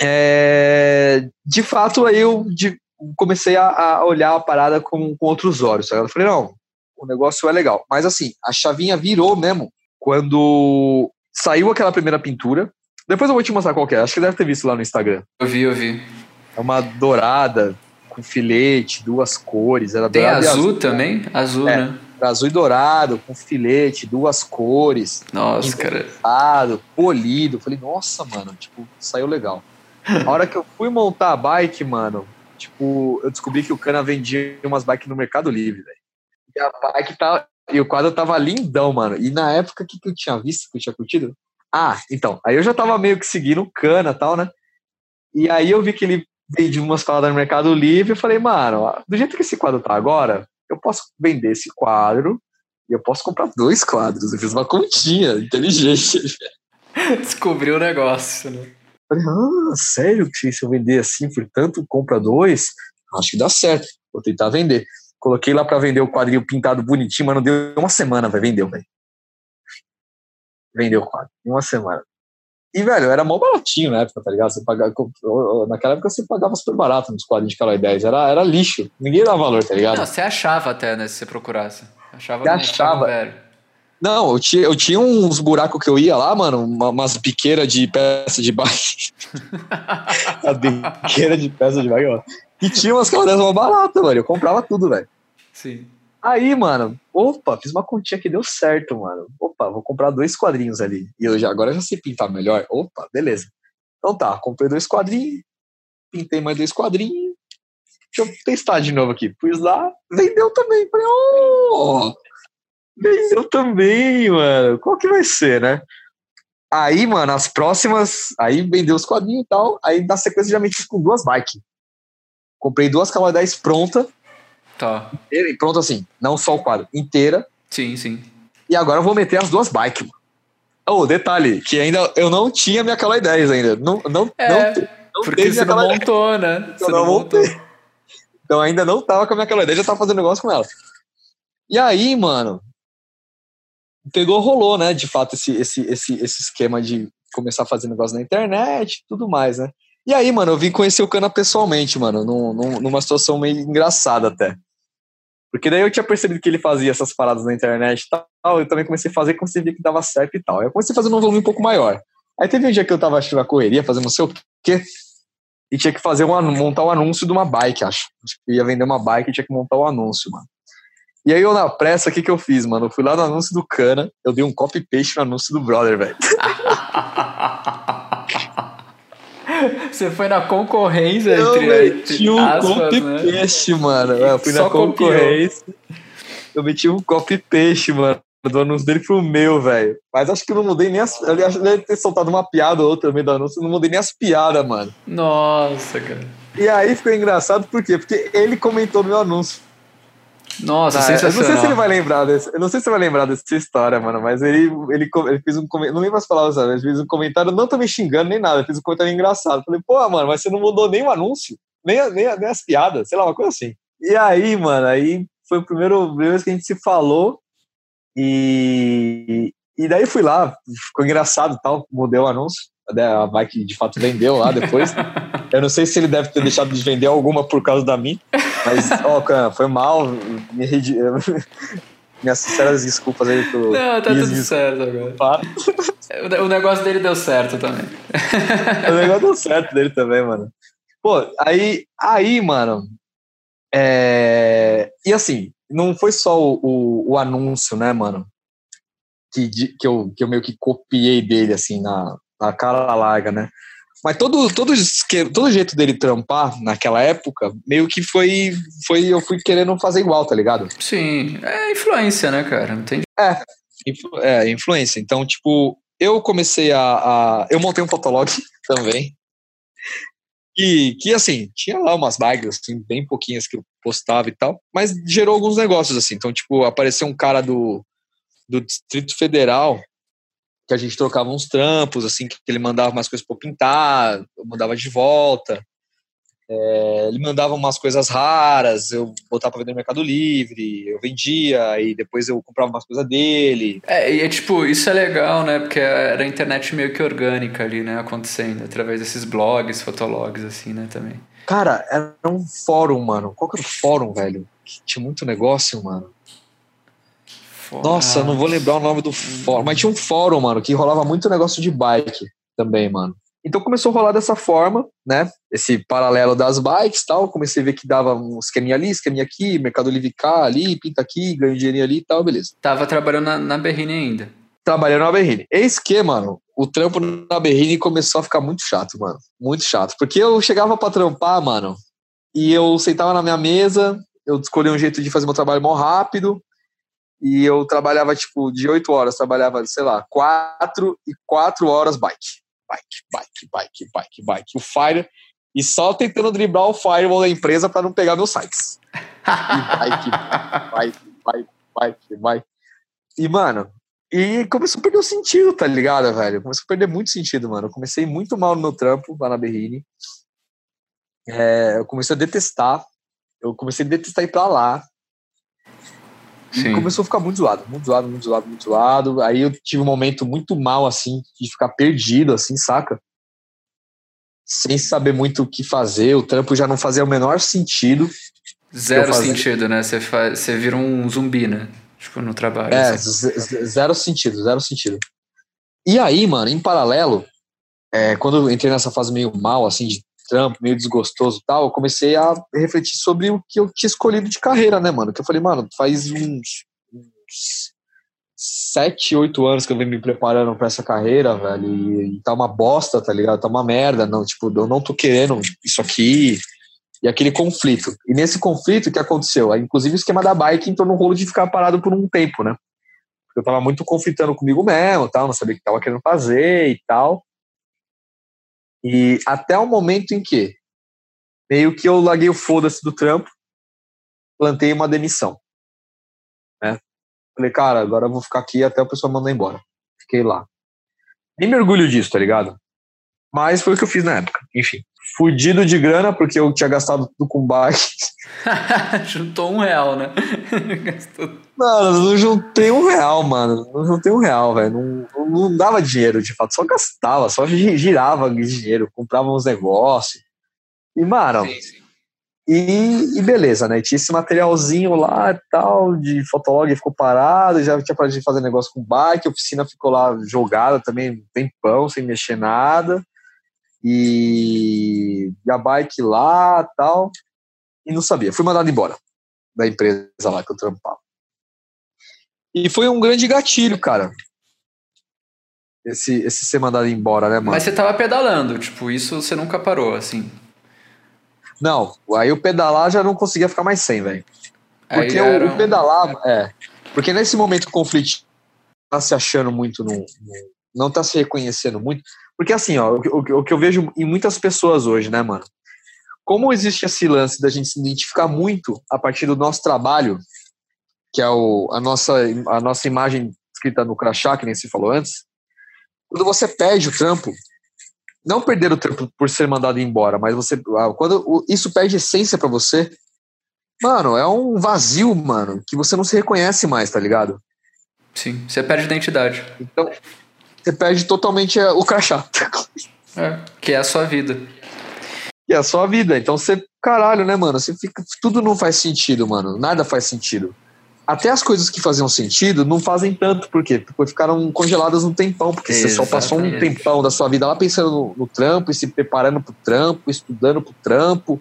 é... de fato, aí eu de... comecei a, a, olhar a parada com, com outros olhos. Tá? Eu falei, não, o negócio é legal. Mas assim, a chavinha virou mesmo quando saiu aquela primeira pintura. Depois eu vou te mostrar qual é. Acho que deve ter visto lá no Instagram. Eu vi, eu vi. É uma dourada com filete, duas cores. Era Tem azul, azul, também? Azul, é, né? Azul e dourado, com filete, duas cores. Nossa, cara. Polido. Falei, nossa, mano, tipo, saiu legal. A hora que eu fui montar a bike, mano, tipo, eu descobri que o Cana vendia umas bikes no Mercado Livre, velho. E a bike tá, e o quadro tava lindão, mano. E na época, o que, que eu tinha visto, que eu tinha curtido? Ah, então, aí eu já tava meio que seguindo o cana e tal, né? E aí eu vi que ele vendia umas paradas no Mercado Livre e falei, mano, do jeito que esse quadro tá agora, eu posso vender esse quadro e eu posso comprar dois quadros. Eu fiz uma continha inteligente. Descobriu o negócio, né? Falei, ah, sério que se eu vender assim, portanto, compra dois? Acho que dá certo. Vou tentar vender. Coloquei lá para vender o quadrinho pintado bonitinho, mas não deu uma semana, vai vendeu, velho. Vendeu o quadro, em uma semana. E, velho, era mó baratinho na época, tá ligado? Você pagava, naquela época você pagava super barato nos quadrinhos de Calói 10. Era, era lixo. Ninguém dava valor, tá ligado? Não, você achava até, né, se você procurasse. Achava você achava. Velho. Não, eu tinha, eu tinha uns buracos que eu ia lá, mano, umas biqueiras de peça de bike. a biqueira de peça de bike, ó. E tinha umas camadas mó baratas, mano. Eu comprava tudo, velho. Sim. Aí, mano, opa, fiz uma continha que deu certo, mano. Opa, vou comprar dois quadrinhos ali. E eu já, agora já sei pintar melhor. Opa, beleza. Então tá, comprei dois quadrinhos, pintei mais dois quadrinhos. Deixa eu testar de novo aqui. Pus lá, vendeu também. Falei, oh, vendeu também, mano. Qual que vai ser, né? Aí, mano, as próximas. Aí vendeu os quadrinhos e tal. Aí na sequência já meti com duas bikes. Comprei duas Calma 10 pronta Tá. Inteira, e pronto assim, não só o quadro, inteira. Sim, sim. E agora eu vou meter as duas bikes, mano. Oh, detalhe, que ainda eu não tinha minha Caloi 10 ainda. Não, não, é, não, não porque você não montou, né? Você não, montou. Então ainda não tava com a minha Caloi 10, já tava fazendo negócio com ela. E aí, mano, pegou, rolou, né? De fato, esse, esse, esse, esse esquema de começar a fazer negócio na internet tudo mais, né? E aí, mano, eu vim conhecer o Cana pessoalmente, mano, num, numa situação meio engraçada até. Porque daí eu tinha percebido que ele fazia essas paradas na internet e tal, eu também comecei a fazer, comecei a ver que dava certo e tal. Eu comecei a fazer um volume um pouco maior. Aí teve um dia que eu tava achando a correria, fazendo não sei o quê, e tinha que fazer um, montar um anúncio de uma bike, acho. acho que ia vender uma bike e tinha que montar um anúncio, mano. E aí eu na pressa, o que que eu fiz, mano? Eu fui lá no anúncio do Cana, eu dei um copy-paste no anúncio do brother, velho. Você foi na concorrência eu entre, meti um copy-paste, né? mano. Eu fui Só na concorrência. Copiou. Eu meti um copy-paste, mano. Do anúncio dele pro meu, velho. Mas acho que eu não mudei nem as. Que deve ter soltado uma piada ou outra no meio do anúncio. Eu não mudei nem as piadas, mano. Nossa, cara. E aí ficou engraçado, por quê? Porque ele comentou no meu anúncio. Nossa, ah, sensacional. Eu não sei se ele vai lembrar desse, eu não sei se vai lembrar dessa história, mano, mas ele, ele, ele fez um comentário, não lembro as palavras, sabe? Ele fez um comentário, não tô me xingando nem nada, fez um comentário engraçado. Falei, pô, mano, mas você não mudou nem o anúncio, nem, nem, nem as piadas, sei lá, uma coisa assim. E aí, mano, aí foi o primeiro vez que a gente se falou e, e daí fui lá, ficou engraçado e tal, mudei o anúncio, a bike de fato vendeu lá depois. Eu não sei se ele deve ter deixado de vender alguma por causa da mim, mas, ó, oh, foi mal. Me redi... Minhas sinceras desculpas aí pro. Não, tá tudo certo agora. O negócio dele deu certo também. o negócio deu certo dele também, mano. Pô, aí, aí mano. É... E assim, não foi só o, o, o anúncio, né, mano? Que, que, eu, que eu meio que copiei dele, assim, na, na cara larga, né? Mas todo, todo, todo jeito dele trampar naquela época, meio que foi, foi. Eu fui querendo fazer igual, tá ligado? Sim. É influência, né, cara? Entende? É, influ, é, influência. Então, tipo, eu comecei a, a. eu montei um fotolog também. E que, assim, tinha lá umas bags, assim, bem pouquinhas que eu postava e tal, mas gerou alguns negócios, assim. Então, tipo, apareceu um cara do, do Distrito Federal que a gente trocava uns trampos, assim, que ele mandava umas coisas para pintar, eu mandava de volta. É, ele mandava umas coisas raras, eu botava para vender no Mercado Livre, eu vendia, e depois eu comprava umas coisas dele. É, e é tipo, isso é legal, né? Porque era a internet meio que orgânica ali, né? Acontecendo, através desses blogs, fotologs, assim, né? Também. Cara, era um fórum, mano. Qual que era o fórum, velho? Que tinha muito negócio, mano. Nossa, não vou lembrar o nome do fórum, mas tinha um fórum, mano, que rolava muito negócio de bike também, mano. Então começou a rolar dessa forma, né? Esse paralelo das bikes tal. Comecei a ver que dava um esqueminha ali, esqueminha aqui, Mercado Livre cá, ali, pinta aqui, ganho dinheiro ali e tal, beleza. Tava trabalhando na, na Berrine ainda. Trabalhando na Berrine. Eis que, mano, o trampo na Berrine começou a ficar muito chato, mano. Muito chato. Porque eu chegava pra trampar, mano, e eu sentava na minha mesa, eu escolhi um jeito de fazer meu trabalho mais rápido, e eu trabalhava, tipo, de 8 horas, trabalhava, sei lá, 4 e 4 horas bike. Bike, bike, bike, bike, bike. O Fire, e só tentando driblar o firewall da empresa para não pegar meus sites. E bike, bike, bike, bike, bike. E, mano, e começou a perder o sentido, tá ligado, velho? Começou a perder muito sentido, mano. Eu comecei muito mal no meu trampo lá na Berrine. É, eu comecei a detestar. Eu comecei a detestar ir pra lá. Sim. E começou a ficar muito zoado, muito zoado, muito zoado, muito zoado. Aí eu tive um momento muito mal, assim, de ficar perdido, assim, saca? Sem saber muito o que fazer, o trampo já não fazia o menor sentido. Zero sentido, né? Você, faz, você vira um zumbi, né? Tipo, no trabalho. É, assim. zero sentido, zero sentido. E aí, mano, em paralelo, é, quando eu entrei nessa fase meio mal, assim, de trampo, meio desgostoso e tal, eu comecei a refletir sobre o que eu tinha escolhido de carreira, né, mano? Que eu falei, mano, faz uns, uns sete, oito anos que eu venho me preparando para essa carreira, velho, e, e, tá uma bosta, tá ligado? Tá uma merda, não, tipo, eu não tô querendo isso aqui, e aquele conflito. E nesse conflito, o que aconteceu? Inclusive o esquema da bike entrou no rolo de ficar parado por um tempo, né? Eu tava muito conflitando comigo mesmo, tal, não sabia o que tava querendo fazer e tal. E até o momento em que meio que eu larguei o foda-se do trampo, plantei uma demissão. Né? Falei, cara, agora eu vou ficar aqui até o pessoal mandar embora. Fiquei lá. Nem me orgulho disso, tá ligado? Mas foi o que eu fiz na época. Enfim fudido de grana, porque eu tinha gastado tudo com bike. Juntou um real, né? Mano, não juntei um real, mano. Não juntei um real, velho. Não, não, dava dinheiro, de fato. Só gastava, só girava dinheiro, comprava uns negócios. E, mano, sim, sim. E, e, beleza, né? Tinha esse materialzinho lá e tal, de fotolog ficou parado, já tinha para fazer negócio com bike, a oficina ficou lá jogada também, um tempão, sem mexer nada e, a bike lá tal, e não sabia. Fui mandado embora da empresa lá que eu trampava. E foi um grande gatilho, cara. Esse, esse ser mandado embora, né, mano? Mas você tava pedalando, tipo, isso você nunca parou, assim. Não, aí o pedalar já não conseguia ficar mais sem, velho. Porque o, o, pedalar, é. Porque nesse momento o conflito tá se achando muito, no, no, não tá se reconhecendo muito. Porque assim, ó, o, o, o, que eu vejo em muitas pessoas hoje, né, mano? Como existe esse lance da gente se identificar muito a partir do nosso trabalho, que é o, a, nossa, a nossa imagem escrita no crachá, que nem se falou antes, quando você perde o trampo, não perder o trampo por ser mandado embora, mas você ah, quando isso perde essência para você, mano, é um vazio, mano, que você não se reconhece mais, tá ligado? Sim, você perde identidade. Então, você perde totalmente o crachá. É, que é a sua vida. Que é a sua vida. Então você, caralho, né, mano? Você fica, tudo não faz sentido, mano. Nada faz sentido. Até as coisas que faziam sentido não fazem tanto, por quê? Porque ficaram congeladas um tempão, porque Exatamente. você só passou um tempão da sua vida lá pensando no, no trampo e se preparando pro trampo, estudando pro trampo.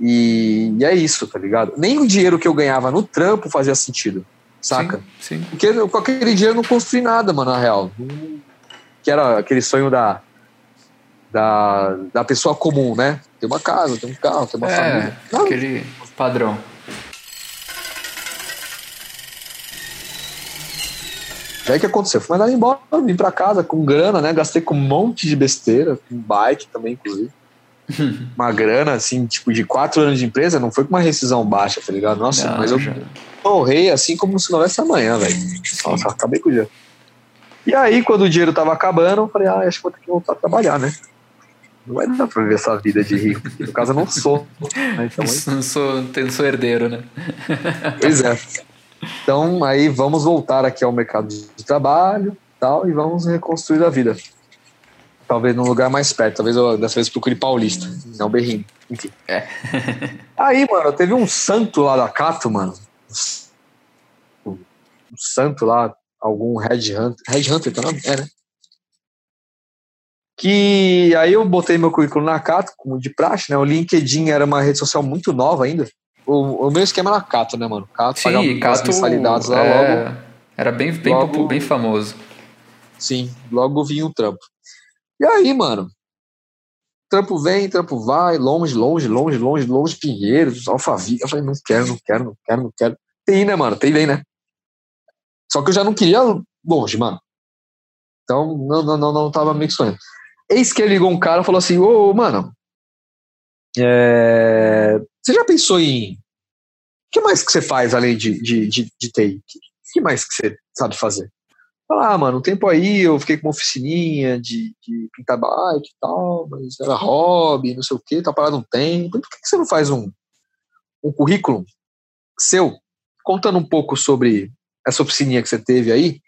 E, e, é isso, tá ligado? Nem o dinheiro que eu ganhava no trampo fazia sentido, saca? Sim, sim. Porque com aquele dinheiro eu não construí nada, mano, na real. Não, que era aquele sonho da, da, da pessoa comum, né? Ter uma casa, ter um carro, ter uma é, família. Não. Aquele padrão. E aí o que aconteceu? Fui mandado embora, vim pra casa com grana, né? Gastei com um monte de besteira, com bike também, inclusive. uma grana, assim, tipo, de quatro anos de empresa, não foi com uma rescisão baixa, tá ligado? Nossa, não, mas eu morri assim como se não houvesse amanhã, velho. Nossa, acabei com o dia. E aí, quando o dinheiro tava acabando, eu falei, ah, acho que vou ter que voltar a trabalhar, né? Não vai dar pra viver essa vida de rico. No caso, eu não sou. Né? Então, aí... não, sou não sou herdeiro, né? Pois é. Então, aí vamos voltar aqui ao mercado de trabalho tal, e vamos reconstruir a vida. Talvez num lugar mais perto. Talvez eu dessa vez procure Paulista, não Berrini. Enfim. É. aí, mano, teve um santo lá da Cato, mano. Um santo lá, algum Red Hunter. Red Hunter, tá nome? É, né? Que aí eu botei meu currículo na Cato, como de praxe, né? O LinkedIn era uma rede social muito nova ainda. O, o meu esquema era Cato, né, mano? Cato, Sim, Cato mensalidades lá é, logo. Era bem, bem, logo, bem famoso. Sim, logo vinha o trampo. E aí, mano? Trampo vem, trampo vai, longe, longe, longe, longe, longe, Pinheiros, Alphaville. Eu falei, não quero, não quero, não quero, não quero. Tem, né, mano? Tem, vem, né? Só que eu já não queria longe, mano. Então, não, não, não, não tava meio sonhando. Eis que ele ligou um cara e falou assim: Ô, mano, é... você já pensou em. O que mais que você faz além de, de, de, de TI? O que mais que você sabe fazer? Falar, ah, mano, um tempo aí eu fiquei com uma oficininha de, de pintar bike e tal, mas era hobby, não sei o que, tá parado um tempo. Por que, que você não faz um, um currículo seu contando um pouco sobre essa oficininha que você teve aí,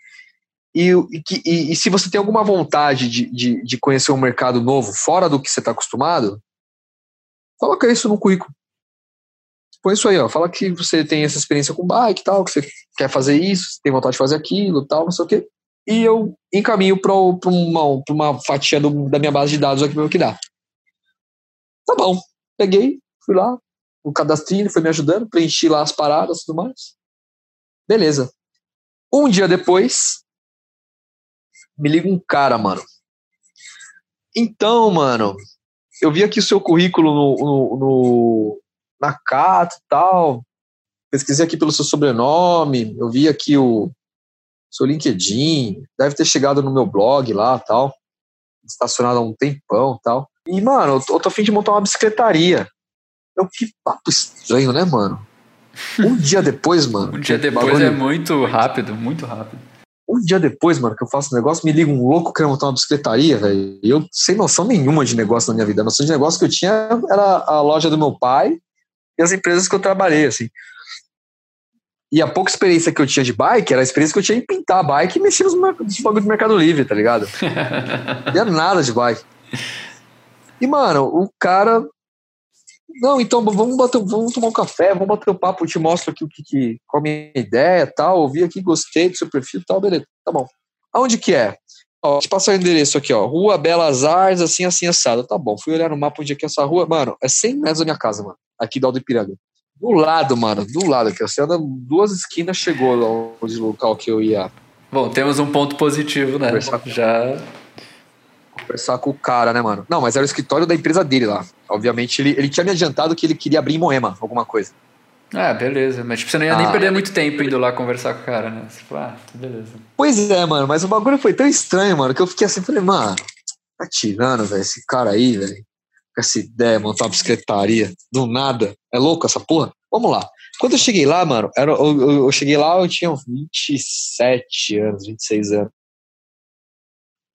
e, e, e, e se você tem alguma vontade de, de, de, conhecer um mercado novo, fora do que você está acostumado, coloca isso no currículo. Põe isso aí, ó. Fala que você tem essa experiência com bike e tal, que você quer fazer isso, tem vontade de fazer aquilo tal, não sei o quê. E eu encaminho para uma, uma fatia do, da minha base de dados aqui para que dá. Tá bom. Peguei, fui lá, o cadastrinho foi me ajudando, preenchi lá as paradas e tudo mais. Beleza. Um dia depois, me liga um cara, mano. Então, mano, eu vi aqui o seu currículo no, no, no na Cato e tal. Pesquisei aqui pelo seu sobrenome. Eu vi aqui o seu LinkedIn. Deve ter chegado no meu blog lá tal. Estacionado há um tempão tal. E, mano, eu tô, eu tô afim de montar uma bicicletaria. Eu, que papo estranho, né, mano? Um dia depois, mano. Um dia depois bagulho... é muito rápido, muito rápido. Um dia depois, mano, que eu faço um negócio, me liga um louco querendo montar uma bicicletaria, velho. Eu, sem noção nenhuma de negócio na minha vida. A noção de negócio que eu tinha era a loja do meu pai e as empresas que eu trabalhei, assim. E a pouca experiência que eu tinha de bike era a experiência que eu tinha em pintar bike e mexer nos, nos do Mercado Livre, tá ligado? Não tinha nada de bike. E, mano, o cara não, então vamos, bater, vamos tomar um café, vamos bater um papo, eu te mostro aqui o que, que qual a minha ideia tal. Ouvi aqui, gostei do seu perfil tal, beleza, tá bom. Aonde que é? Ó, te passar o endereço aqui, ó. Rua Belas Artes, assim, assim, assado. Tá bom, fui olhar no mapa onde é que é essa rua. Mano, é 100 metros da minha casa, mano. Aqui da Aldo Ipiranga. Do lado, mano, do lado aqui. Você anda duas esquinas, chegou onde o local que eu ia. Bom, temos um ponto positivo, né? Já conversar com o cara, né, mano? Não, mas era o escritório da empresa dele lá. Obviamente, ele, ele tinha me adiantado que ele queria abrir em Moema, alguma coisa. Ah, beleza. Mas tipo, você não ia ah, nem perder muito tempo indo lá conversar com o cara, né? Você falou, ah, beleza. Pois é, mano, mas o bagulho foi tão estranho, mano, que eu fiquei assim, falei, mano, tá tirando, velho, esse cara aí, velho. Com essa ideia, montar uma bicicletaria, do nada. É louco essa porra? Vamos lá. Quando eu cheguei lá, mano, era, eu, eu, eu cheguei lá, eu tinha 27 anos, 26 anos.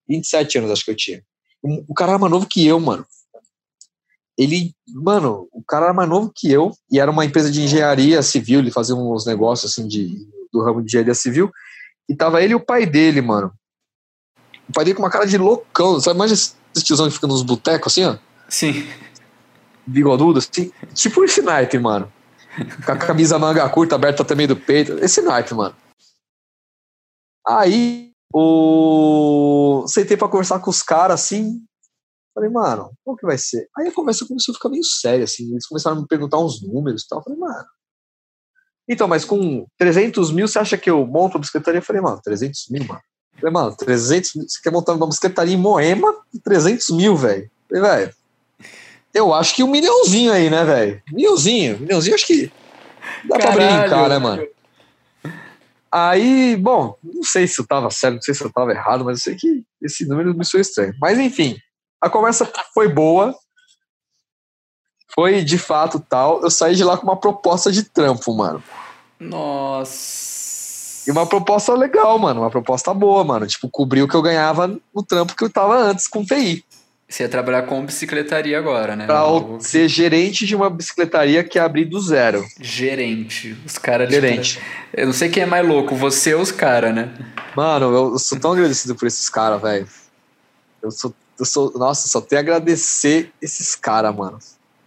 27 anos, acho que eu tinha. O cara era mais novo que eu, mano. Ele, mano, o cara era mais novo que eu e era uma empresa de engenharia civil, ele fazia uns negócios assim de, do ramo de engenharia civil. E tava ele e o pai dele, mano. O pai dele com uma cara de loucão, sabe? Imagina esse tiozão que fica nos botecos assim, ó. Sim. Bigodudo, assim. Tipo esse naipe, mano. Com a camisa manga curta aberta também do peito. Esse naipe, mano. Aí o... Sentei pra conversar com os caras assim. Falei, mano, como que vai ser? Aí a conversa começou a ficar meio séria, assim. Eles começaram a me perguntar uns números e tal. Falei, mano. Então, mas com 300 mil, você acha que eu monto a bicicletaria? Eu falei, mano, 300 mil, mano. falei, mano, 300 mil. Você quer montar uma bicicletaria em Moema? 300 mil, velho. Falei, velho. Eu acho que um milhãozinho aí, né, velho? Milhãozinho. Milhãozinho, acho que dá Caralho, pra brincar, né, mano? Aí, bom, não sei se eu tava certo, não sei se eu tava errado, mas eu sei que esse número me soou estranho. Mas enfim, a conversa foi boa. Foi de fato tal. Eu saí de lá com uma proposta de trampo, mano. Nossa. E uma proposta legal, mano. Uma proposta boa, mano. Tipo, cobriu o que eu ganhava no trampo que eu tava antes com TI. Você ia trabalhar com bicicletaria agora, né? Pra ser gerente de uma bicicletaria que abrir do zero. Gerente. Os caras Gerente. Eu não sei quem é mais louco, você ou os caras, né? Mano, eu sou tão agradecido por esses caras, velho. Eu sou, eu sou. Nossa, só tenho a agradecer esses caras, mano.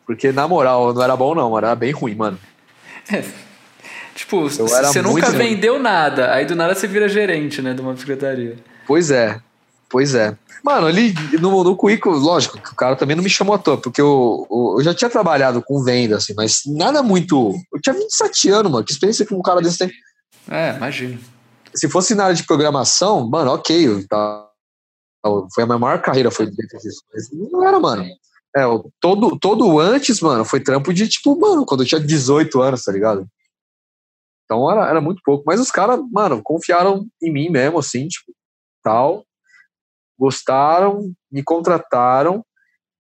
Porque, na moral, não era bom, não, mano. Era bem ruim, mano. É. Tipo, você nunca ruim. vendeu nada, aí do nada você vira gerente, né, de uma bicicletaria. Pois é, pois é. Mano, ali no, no currículo, lógico, o cara também não me chamou à toa, porque eu, eu, já tinha trabalhado com venda, assim, mas nada muito. Eu tinha 27 anos, mano. Que experiência que um cara desse tem? É, imagino. Se fosse na área de programação, mano, ok, tá, foi a minha maior carreira, foi dentro disso. Mas não era, mano. É, todo, todo antes, mano, foi trampo de tipo, mano, quando eu tinha 18 anos, tá ligado? Então era, era muito pouco. Mas os caras, mano, confiaram em mim mesmo, assim, tipo, tal gostaram, me contrataram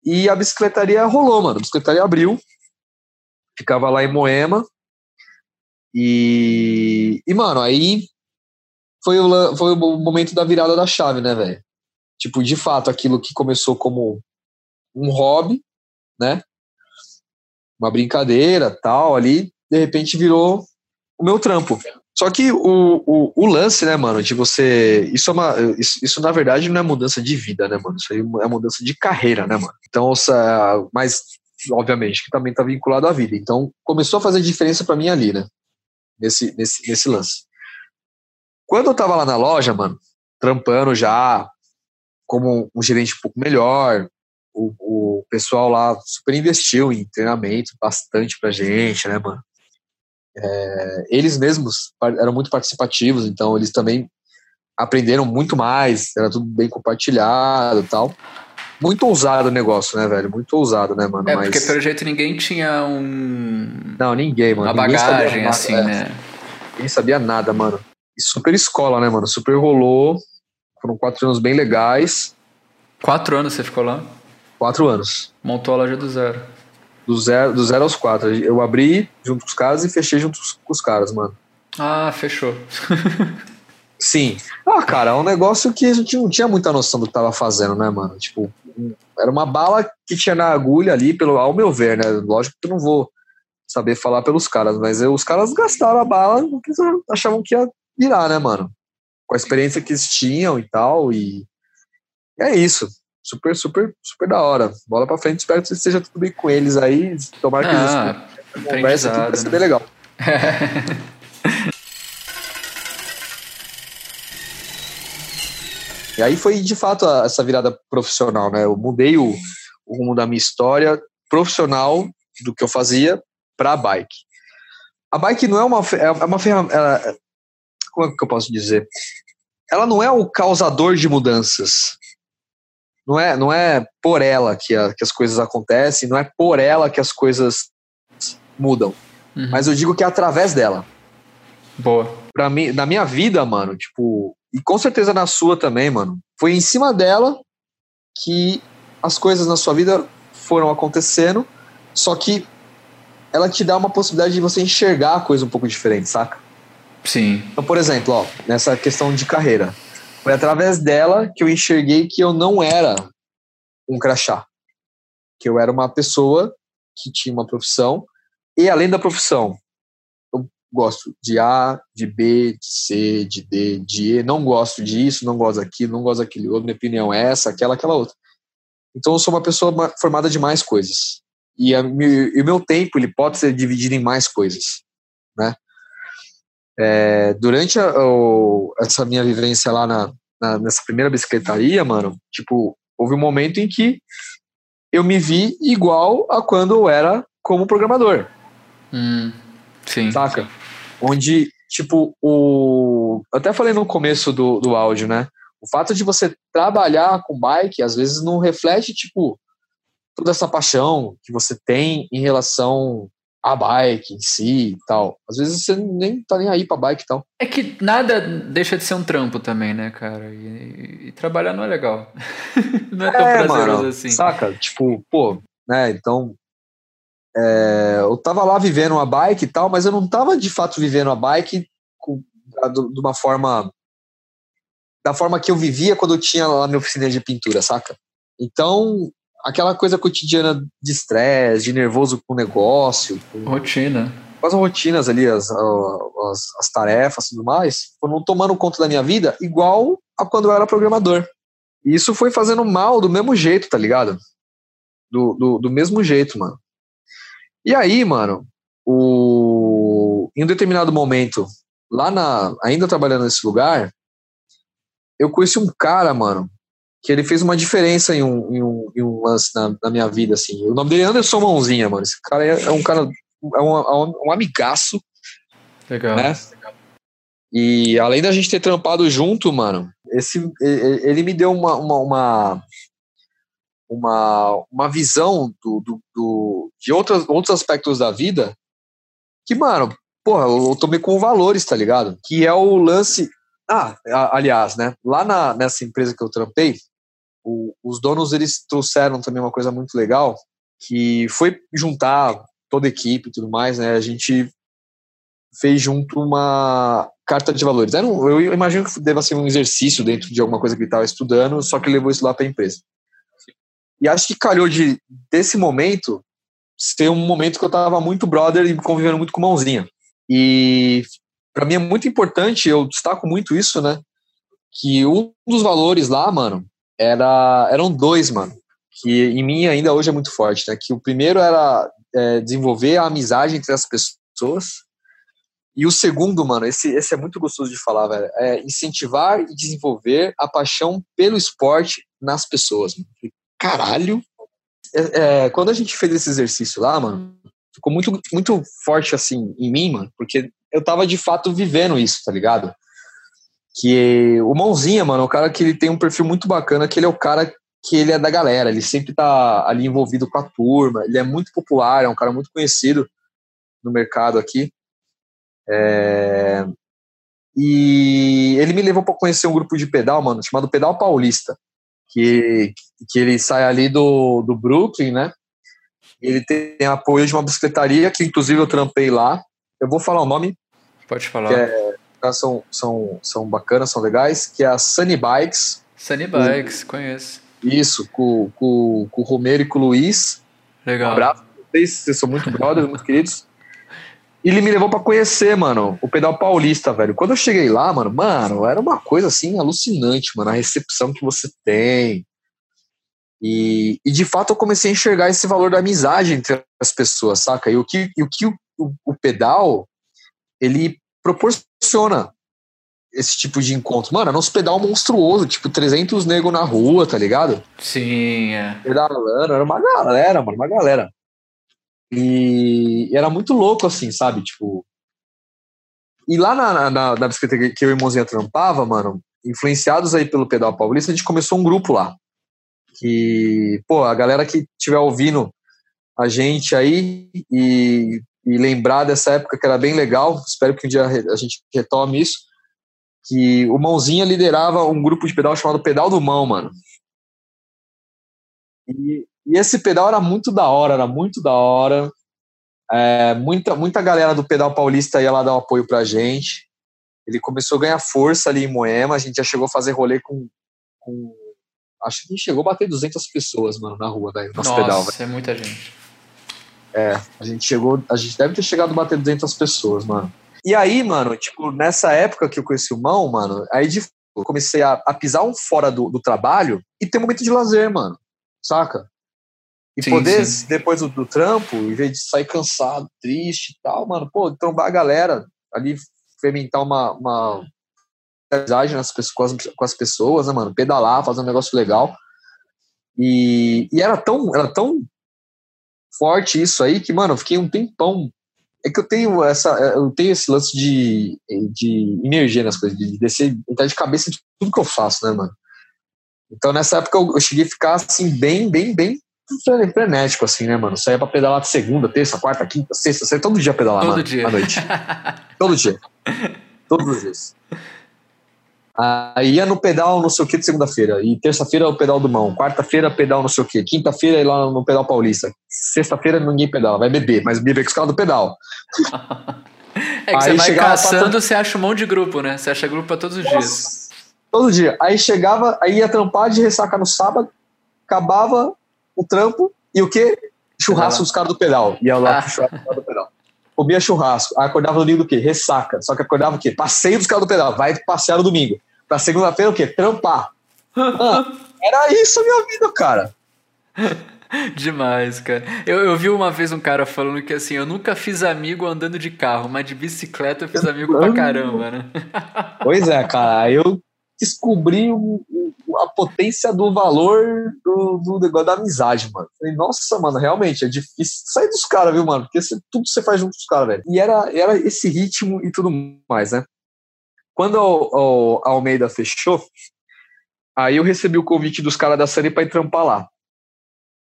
e a bicicletaria rolou, mano. A bicicletaria abriu, ficava lá em Moema. E, e mano, aí foi o, foi o momento da virada da chave, né, velho? Tipo, de fato, aquilo que começou como um hobby, né? Uma brincadeira, tal, ali, de repente virou o meu trampo. Só que o, o, o, lance, né, mano, de você. Isso é uma. Isso, isso, na verdade não é mudança de vida, né, mano? Isso aí é mudança de carreira, né, mano? Então, mas, obviamente, que também tá vinculado à vida. Então, começou a fazer diferença para mim ali, né? Nesse, nesse, nesse lance. Quando eu tava lá na loja, mano, trampando já como um gerente um pouco melhor, o, o pessoal lá super investiu em treinamento bastante pra gente, né, mano? É, eles mesmos eram muito participativos, então eles também aprenderam muito mais, era tudo bem compartilhado e tal. Muito ousado o negócio, né, velho? Muito ousado, né, mano? É, Mas... porque pelo jeito ninguém tinha um. Não, ninguém, mano. Uma ninguém bagagem, nada, assim, é. né? Ninguém sabia nada, mano. E super escola, né, mano? Super rolou. Foram quatro anos bem legais. Quatro anos você ficou lá? Quatro anos. Montou a loja do zero do zero, do zero aos quatro. Eu abri junto com os caras e fechei junto com os caras, mano. Ah, fechou. Sim. Ah, cara, é um negócio que a gente não tinha muita noção do que tava fazendo, né, mano? Tipo, era uma bala que tinha na agulha ali, pelo, ao meu ver, né? Lógico que eu não vou saber falar pelos caras, mas eu, os caras gastaram a bala porque achavam que ia virar, né, mano? Com a experiência que eles tinham e tal, e é isso super, super, super da hora. Bola pra frente, espero que seja tudo bem com eles aí. Tomara que ah, eles vai ser bem legal. e aí foi de fato essa virada profissional, né? Eu mudei o, o rumo da minha história profissional do que eu fazia para a bike. A bike não é uma, é uma ferramenta. Como é que eu posso dizer? Ela não é o causador de mudanças não é, não é por ela que, a, que as coisas acontecem, não é por ela que as coisas mudam. Uhum. Mas eu digo que é através dela. Boa. Pra mim, na minha vida, mano, tipo, e com certeza na sua também, mano, foi em cima dela que as coisas na sua vida foram acontecendo, só que ela te dá uma possibilidade de você enxergar a coisa um pouco diferente, saca? Sim. Então, por exemplo, ó, nessa questão de carreira. Foi através dela que eu enxerguei que eu não era um crachá. Que eu era uma pessoa que tinha uma profissão e além da profissão, eu gosto de A, de B, de C, de D, de E, não gosto disso, não gosto daquilo, não gosto daquilo outro, minha opinião é essa, aquela, aquela outra. Então eu sou uma pessoa formada de mais coisas. E, e o meu tempo ele pode ser dividido em mais coisas, né? É, durante a, o, essa minha vivência lá na, na, nessa primeira bicicletaria, mano, tipo, houve um momento em que eu me vi igual a quando eu era como programador. Hum, sim. Saca? Onde, tipo, o. Eu até falei no começo do, do áudio, né? O fato de você trabalhar com bike, às vezes não reflete, tipo, toda essa paixão que você tem em relação a bike em si e tal. Às vezes você nem tá nem aí pra bike e tal. É que nada deixa de ser um trampo também, né, cara? E, e trabalhar não é legal. não é tão é, prazeroso mano, assim. Saca? Tipo, pô, né, então. É, eu tava lá vivendo uma bike e tal, mas eu não tava de fato vivendo a bike com, de uma forma. Da forma que eu vivia quando eu tinha lá minha oficina de pintura, saca? Então, aquela coisa cotidiana de estresse, de nervoso com o negócio. Com, Rotina. Com as rotinas ali, as, as, as tarefas e tudo mais, foram tomando conta da minha vida igual a quando eu era programador. E isso foi fazendo mal do mesmo jeito, tá ligado? Do, do, do mesmo jeito, mano. E aí, mano, o... em um determinado momento, lá na. ainda trabalhando nesse lugar, eu conheci um cara, mano, que ele fez uma diferença em um, em um, em um lance na, na, minha vida, assim. O nome dele é Anderson Mãozinha, mano. Esse cara é, é um cara, é um, é um amigaço. Legal. Né? E além da gente ter trampado junto, mano, esse, ele me deu uma, uma, uma, uma, uma visão do, do, do, de outros, outros aspectos da vida que, mano, porra, eu tomei com valores, tá ligado? Que é o lance. Ah, aliás, né? Lá na, nessa empresa que eu trampei, o, os donos eles trouxeram também uma coisa muito legal, que foi juntar toda a equipe e tudo mais, né? A gente fez junto uma carta de valores. Era um, eu imagino que deva ser um exercício dentro de alguma coisa que ele estava estudando, só que levou isso lá para a empresa. E acho que calhou de desse momento ser um momento que eu estava muito brother e convivendo muito com mãozinha. E para mim é muito importante, eu destaco muito isso, né? Que um dos valores lá, mano, era, eram dois, mano, que em mim ainda hoje é muito forte, né? Que o primeiro era é, desenvolver a amizade entre as pessoas. E o segundo, mano, esse, esse é muito gostoso de falar, velho, é incentivar e desenvolver a paixão pelo esporte nas pessoas. Mano. Caralho! É, é, quando a gente fez esse exercício lá, mano, ficou muito, muito forte assim em mim, mano, porque eu tava de fato vivendo isso, tá ligado? Que o Mãozinha, mano, é o cara que ele tem um perfil muito bacana, que ele é o cara que ele é da galera, ele sempre tá ali envolvido com a turma, ele é muito popular, é um cara muito conhecido no mercado aqui. É... E ele me levou para conhecer um grupo de pedal, mano, chamado Pedal Paulista, que, que ele sai ali do, do Brooklyn, né? Ele tem apoio de uma bicicletaria, que inclusive eu trampei lá. Eu vou falar o nome. Pode falar. É, são, são, são bacanas, são legais, que é a Sunny Bikes. Sunny Bikes, conheço. Isso, com, com, com o Romero e com o Luiz. Legal. Um abraço pra vocês, vocês são muito brothers, muito queridos. E ele me levou para conhecer, mano, o pedal paulista, velho. Quando eu cheguei lá, mano, mano, era uma coisa assim alucinante, mano, a recepção que você tem. E, e de fato eu comecei a enxergar esse valor da amizade entre as pessoas, saca? E o que, e o, que o, o, o pedal ele proporciona esse tipo de encontro. Mano, era um pedal monstruoso, tipo 300 negros na rua, tá ligado? Sim, é. Pedalando, era uma galera, mano, uma galera. E, e era muito louco, assim, sabe? Tipo. E lá na, na, na bicicleta que eu e trampava, mano, influenciados aí pelo pedal paulista, a gente começou um grupo lá. Que, pô, a galera que estiver ouvindo a gente aí e, e lembrar dessa época que era bem legal, espero que um dia a gente retome isso que o Mãozinha liderava um grupo de pedal chamado Pedal do Mão, mano. E, e esse pedal era muito da hora, era muito da hora. É, muita, muita galera do pedal paulista ia lá dar um apoio pra gente. Ele começou a ganhar força ali em Moema. A gente já chegou a fazer rolê com. com acho que chegou a bater 200 pessoas, mano, na rua, daí, nosso Nossa, pedal. É muita gente. É, a gente chegou. A gente deve ter chegado a bater 200 pessoas, mano. E aí, mano, tipo, nessa época que eu conheci o Mão, mano, aí de, eu comecei a, a pisar um fora do, do, trabalho e ter um momento de lazer, mano. Saca? E sim, poder, sim. depois do, do, trampo, em vez de sair cansado, triste e tal, mano, pô, trombar a galera ali, fermentar uma, uma amizade nas pessoas, com, as, com as pessoas, né, mano? Pedalar, fazer um negócio legal. E, e era tão, era tão forte isso aí que, mano, eu fiquei um tempão é que eu tenho essa eu tenho esse lance de, de energia nas coisas, de descer, entrar de cabeça de tudo que eu faço, né, mano? Então nessa época eu, eu cheguei a ficar assim bem, bem, bem frenético assim, né, mano? Saía pra pedalar de segunda, terça, quarta, quinta, sexta, saía todo dia pedalar, todo mano, dia. à noite. todo dia. Todos os dias. Aí ia no pedal não sei o que de segunda-feira. E terça-feira o pedal do mão. Quarta-feira pedal não sei o que. Quinta-feira ir lá no pedal paulista. Sexta-feira ninguém pedala. Vai beber, mas beber com os caras do pedal. é que Aí você vai caçando, pra... você acha um monte de grupo, né? Você acha grupo pra todos os Nossa. dias. Todo dia. Aí chegava, aí ia trampar de ressaca no sábado, acabava o trampo e o quê? Churrasco dos caras do pedal. Ia lá pro churrasco do pedal comia churrasco. Aí acordava no domingo do quê? Ressaca. Só que acordava o quê? Passeio dos caras do pedal. Vai passear no domingo. Pra segunda-feira o quê? Trampar. Ah, era isso minha vida, cara. Demais, cara. Eu, eu vi uma vez um cara falando que assim, eu nunca fiz amigo andando de carro, mas de bicicleta eu fiz amigo pra caramba, né? Pois é, cara. Eu descobri o, o, a potência do valor do, do negócio da amizade, mano. Falei, nossa, mano, realmente é difícil sair dos caras, viu, mano? Porque você, tudo você faz junto com os caras, velho. E era, era esse ritmo e tudo mais, né? Quando o, o Almeida fechou, aí eu recebi o convite dos caras da série pra ir trampar lá.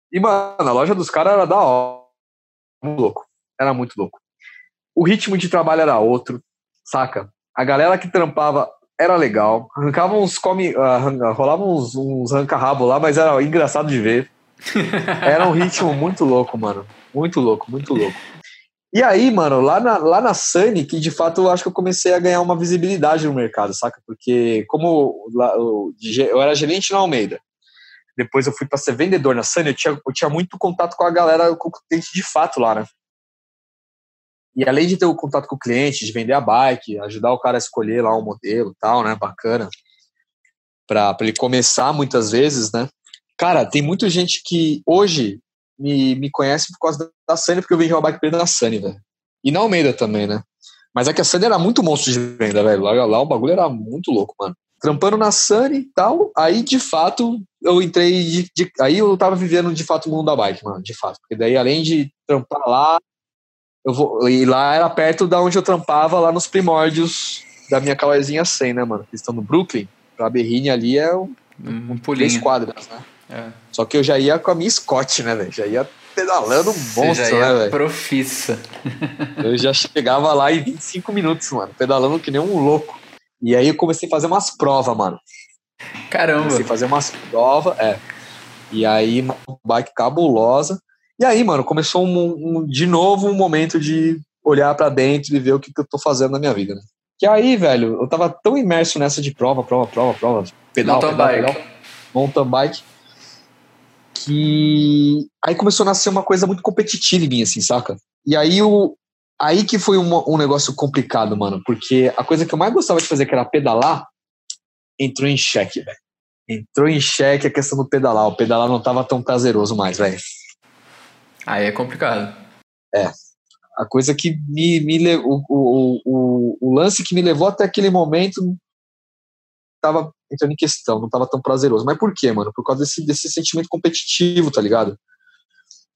E, mano, a loja dos caras era da hora. Muito louco. Era muito louco. O ritmo de trabalho era outro, saca? A galera que trampava era legal. Arrancava uns come. Uh, rolava uns, uns arranca-rabo lá, mas era engraçado de ver. Era um ritmo muito louco, mano. Muito louco, muito louco. E aí, mano, lá na, lá na Sunny, que de fato eu acho que eu comecei a ganhar uma visibilidade no mercado, saca? Porque como eu, eu era gerente na Almeida, depois eu fui para ser vendedor na Sunny, eu tinha, eu tinha muito contato com a galera, com o cliente de fato lá, né? E além de ter o contato com o cliente, de vender a bike, ajudar o cara a escolher lá um modelo tal, né? Bacana. Para ele começar muitas vezes, né? Cara, tem muita gente que hoje me, me conhece por causa da Sunny, porque eu vendi uma bike pra ele na Sunny, velho. E na Almeida também, né? Mas é que a Sunny era muito monstro de venda, velho. Lá, lá o bagulho era muito louco, mano. Trampando na Sunny e tal, aí de fato eu entrei. De, de, aí eu tava vivendo de fato o mundo da bike, mano, de fato. Porque daí, além de trampar lá, eu vou. E lá era perto da onde eu trampava, lá nos primórdios da minha calaisinha 100, né, mano? Eles estão no Brooklyn. Pra Berrine ali é um, um, um pulinho. três quadras, né? É. Só que eu já ia com a minha Scott, né, velho? Já ia pedalando um monstro, Você já né, ia velho? profissa. Eu já chegava lá em 25 minutos, mano, pedalando que nem um louco. E aí eu comecei a fazer umas provas, mano. Caramba. Comecei a fazer umas provas, é. E aí, bike cabulosa. E aí, mano, começou um, um- de novo um momento de olhar pra dentro e ver o que, que eu tô fazendo na minha vida, né? Que aí, velho, eu tava tão imerso nessa de prova, prova, prova, prova, pedal, Mountain pedal, bike. pedal, mountain bike, que aí começou a nascer uma coisa muito competitiva em mim, assim, saca? E aí o aí que foi um, um negócio complicado, mano, porque a coisa que eu mais gostava de fazer, que era pedalar, entrou em xeque, velho. Entrou em xeque a questão do pedalar. O pedalar não tava tão prazeroso mais, velho. Aí é complicado. A coisa que me, me levou, o, o, o, o lance que me levou até aquele momento tava entrando em questão, não tava tão prazeroso. Mas por quê, mano? Por causa desse, desse sentimento competitivo, tá ligado?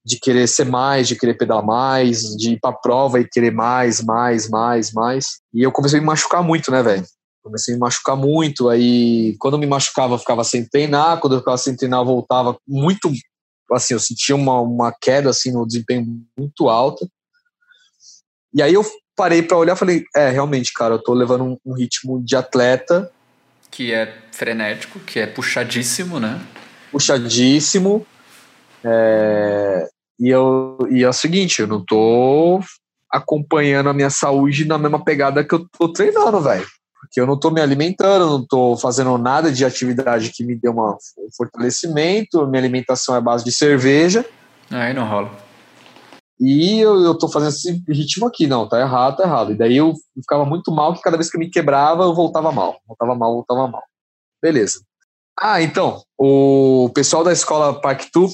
De querer ser mais, de querer pedalar mais, de ir pra prova e querer mais, mais, mais, mais. E eu comecei a me machucar muito, né, velho? Comecei a me machucar muito. Aí, quando eu me machucava, eu ficava sem treinar. Quando eu ficava sem treinar, eu voltava muito. Assim, eu sentia uma, uma queda, assim, no desempenho muito alta. E aí eu parei pra olhar e falei: é, realmente, cara, eu tô levando um, um ritmo de atleta Que é frenético, que é puxadíssimo, né? puxadíssimo. É, e, eu, e é o seguinte, eu não tô acompanhando a minha saúde na mesma pegada que eu tô treinando, velho. Porque eu não tô me alimentando, não tô fazendo nada de atividade que me dê uma, um fortalecimento, minha alimentação é base de cerveja, Aí não rola. E eu, eu tô fazendo esse ritmo aqui, não, tá errado, tá errado. E daí eu ficava muito mal, que cada vez que eu me quebrava, eu voltava mal. Voltava mal, voltava mal. Beleza. Ah, então, o pessoal da escola Pactu,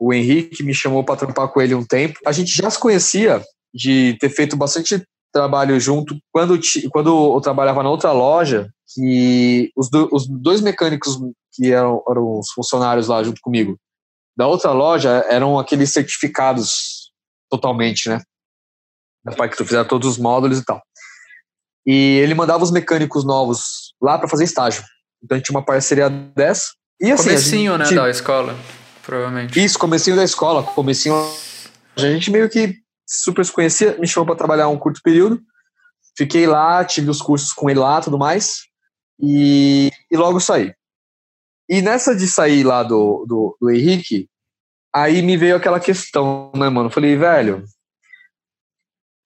o Henrique, me chamou para trampar com ele um tempo. A gente já se conhecia de ter feito bastante trabalho junto quando, quando eu trabalhava na outra loja, que os, do- os dois mecânicos que eram, eram os funcionários lá junto comigo, da outra loja, eram aqueles certificados totalmente, né? Da Pactu, fizeram todos os módulos e tal. E ele mandava os mecânicos novos lá para fazer estágio. Então a gente tinha uma parceria dessa. E assim, Comecinho, né, gente- da escola. Provavelmente. isso, comecinho da escola, comecinho. A gente meio que super se conhecia, me chamou para trabalhar um curto período. Fiquei lá, tive os cursos com ele lá, tudo mais. E, e logo saí. E nessa de sair lá do, do, do Henrique, aí me veio aquela questão, né, mano? Falei, velho,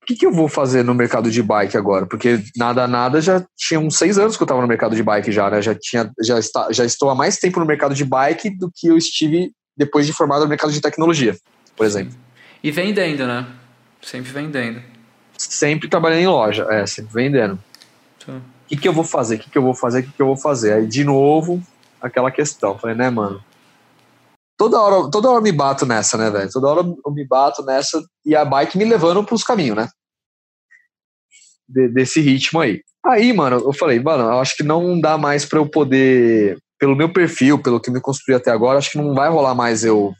o que, que eu vou fazer no mercado de bike agora? Porque nada, nada, já tinha uns seis anos que eu tava no mercado de bike já, né? Já, tinha, já, está, já estou há mais tempo no mercado de bike do que eu estive depois de formado no mercado de tecnologia, por exemplo. E vendendo, né? Sempre vendendo. Sempre trabalhando em loja, é, sempre vendendo. O que, que eu vou fazer? O que, que eu vou fazer? O que, que eu vou fazer? Aí, de novo, aquela questão. Falei, né, mano? Toda hora, toda hora eu me bato nessa, né, velho? Toda hora eu me bato nessa e a bike me levando pros caminhos, né? De- desse ritmo aí. Aí, mano, eu falei, mano, eu acho que não dá mais pra eu poder, pelo meu perfil, pelo que eu me construí até agora, acho que não vai rolar mais eu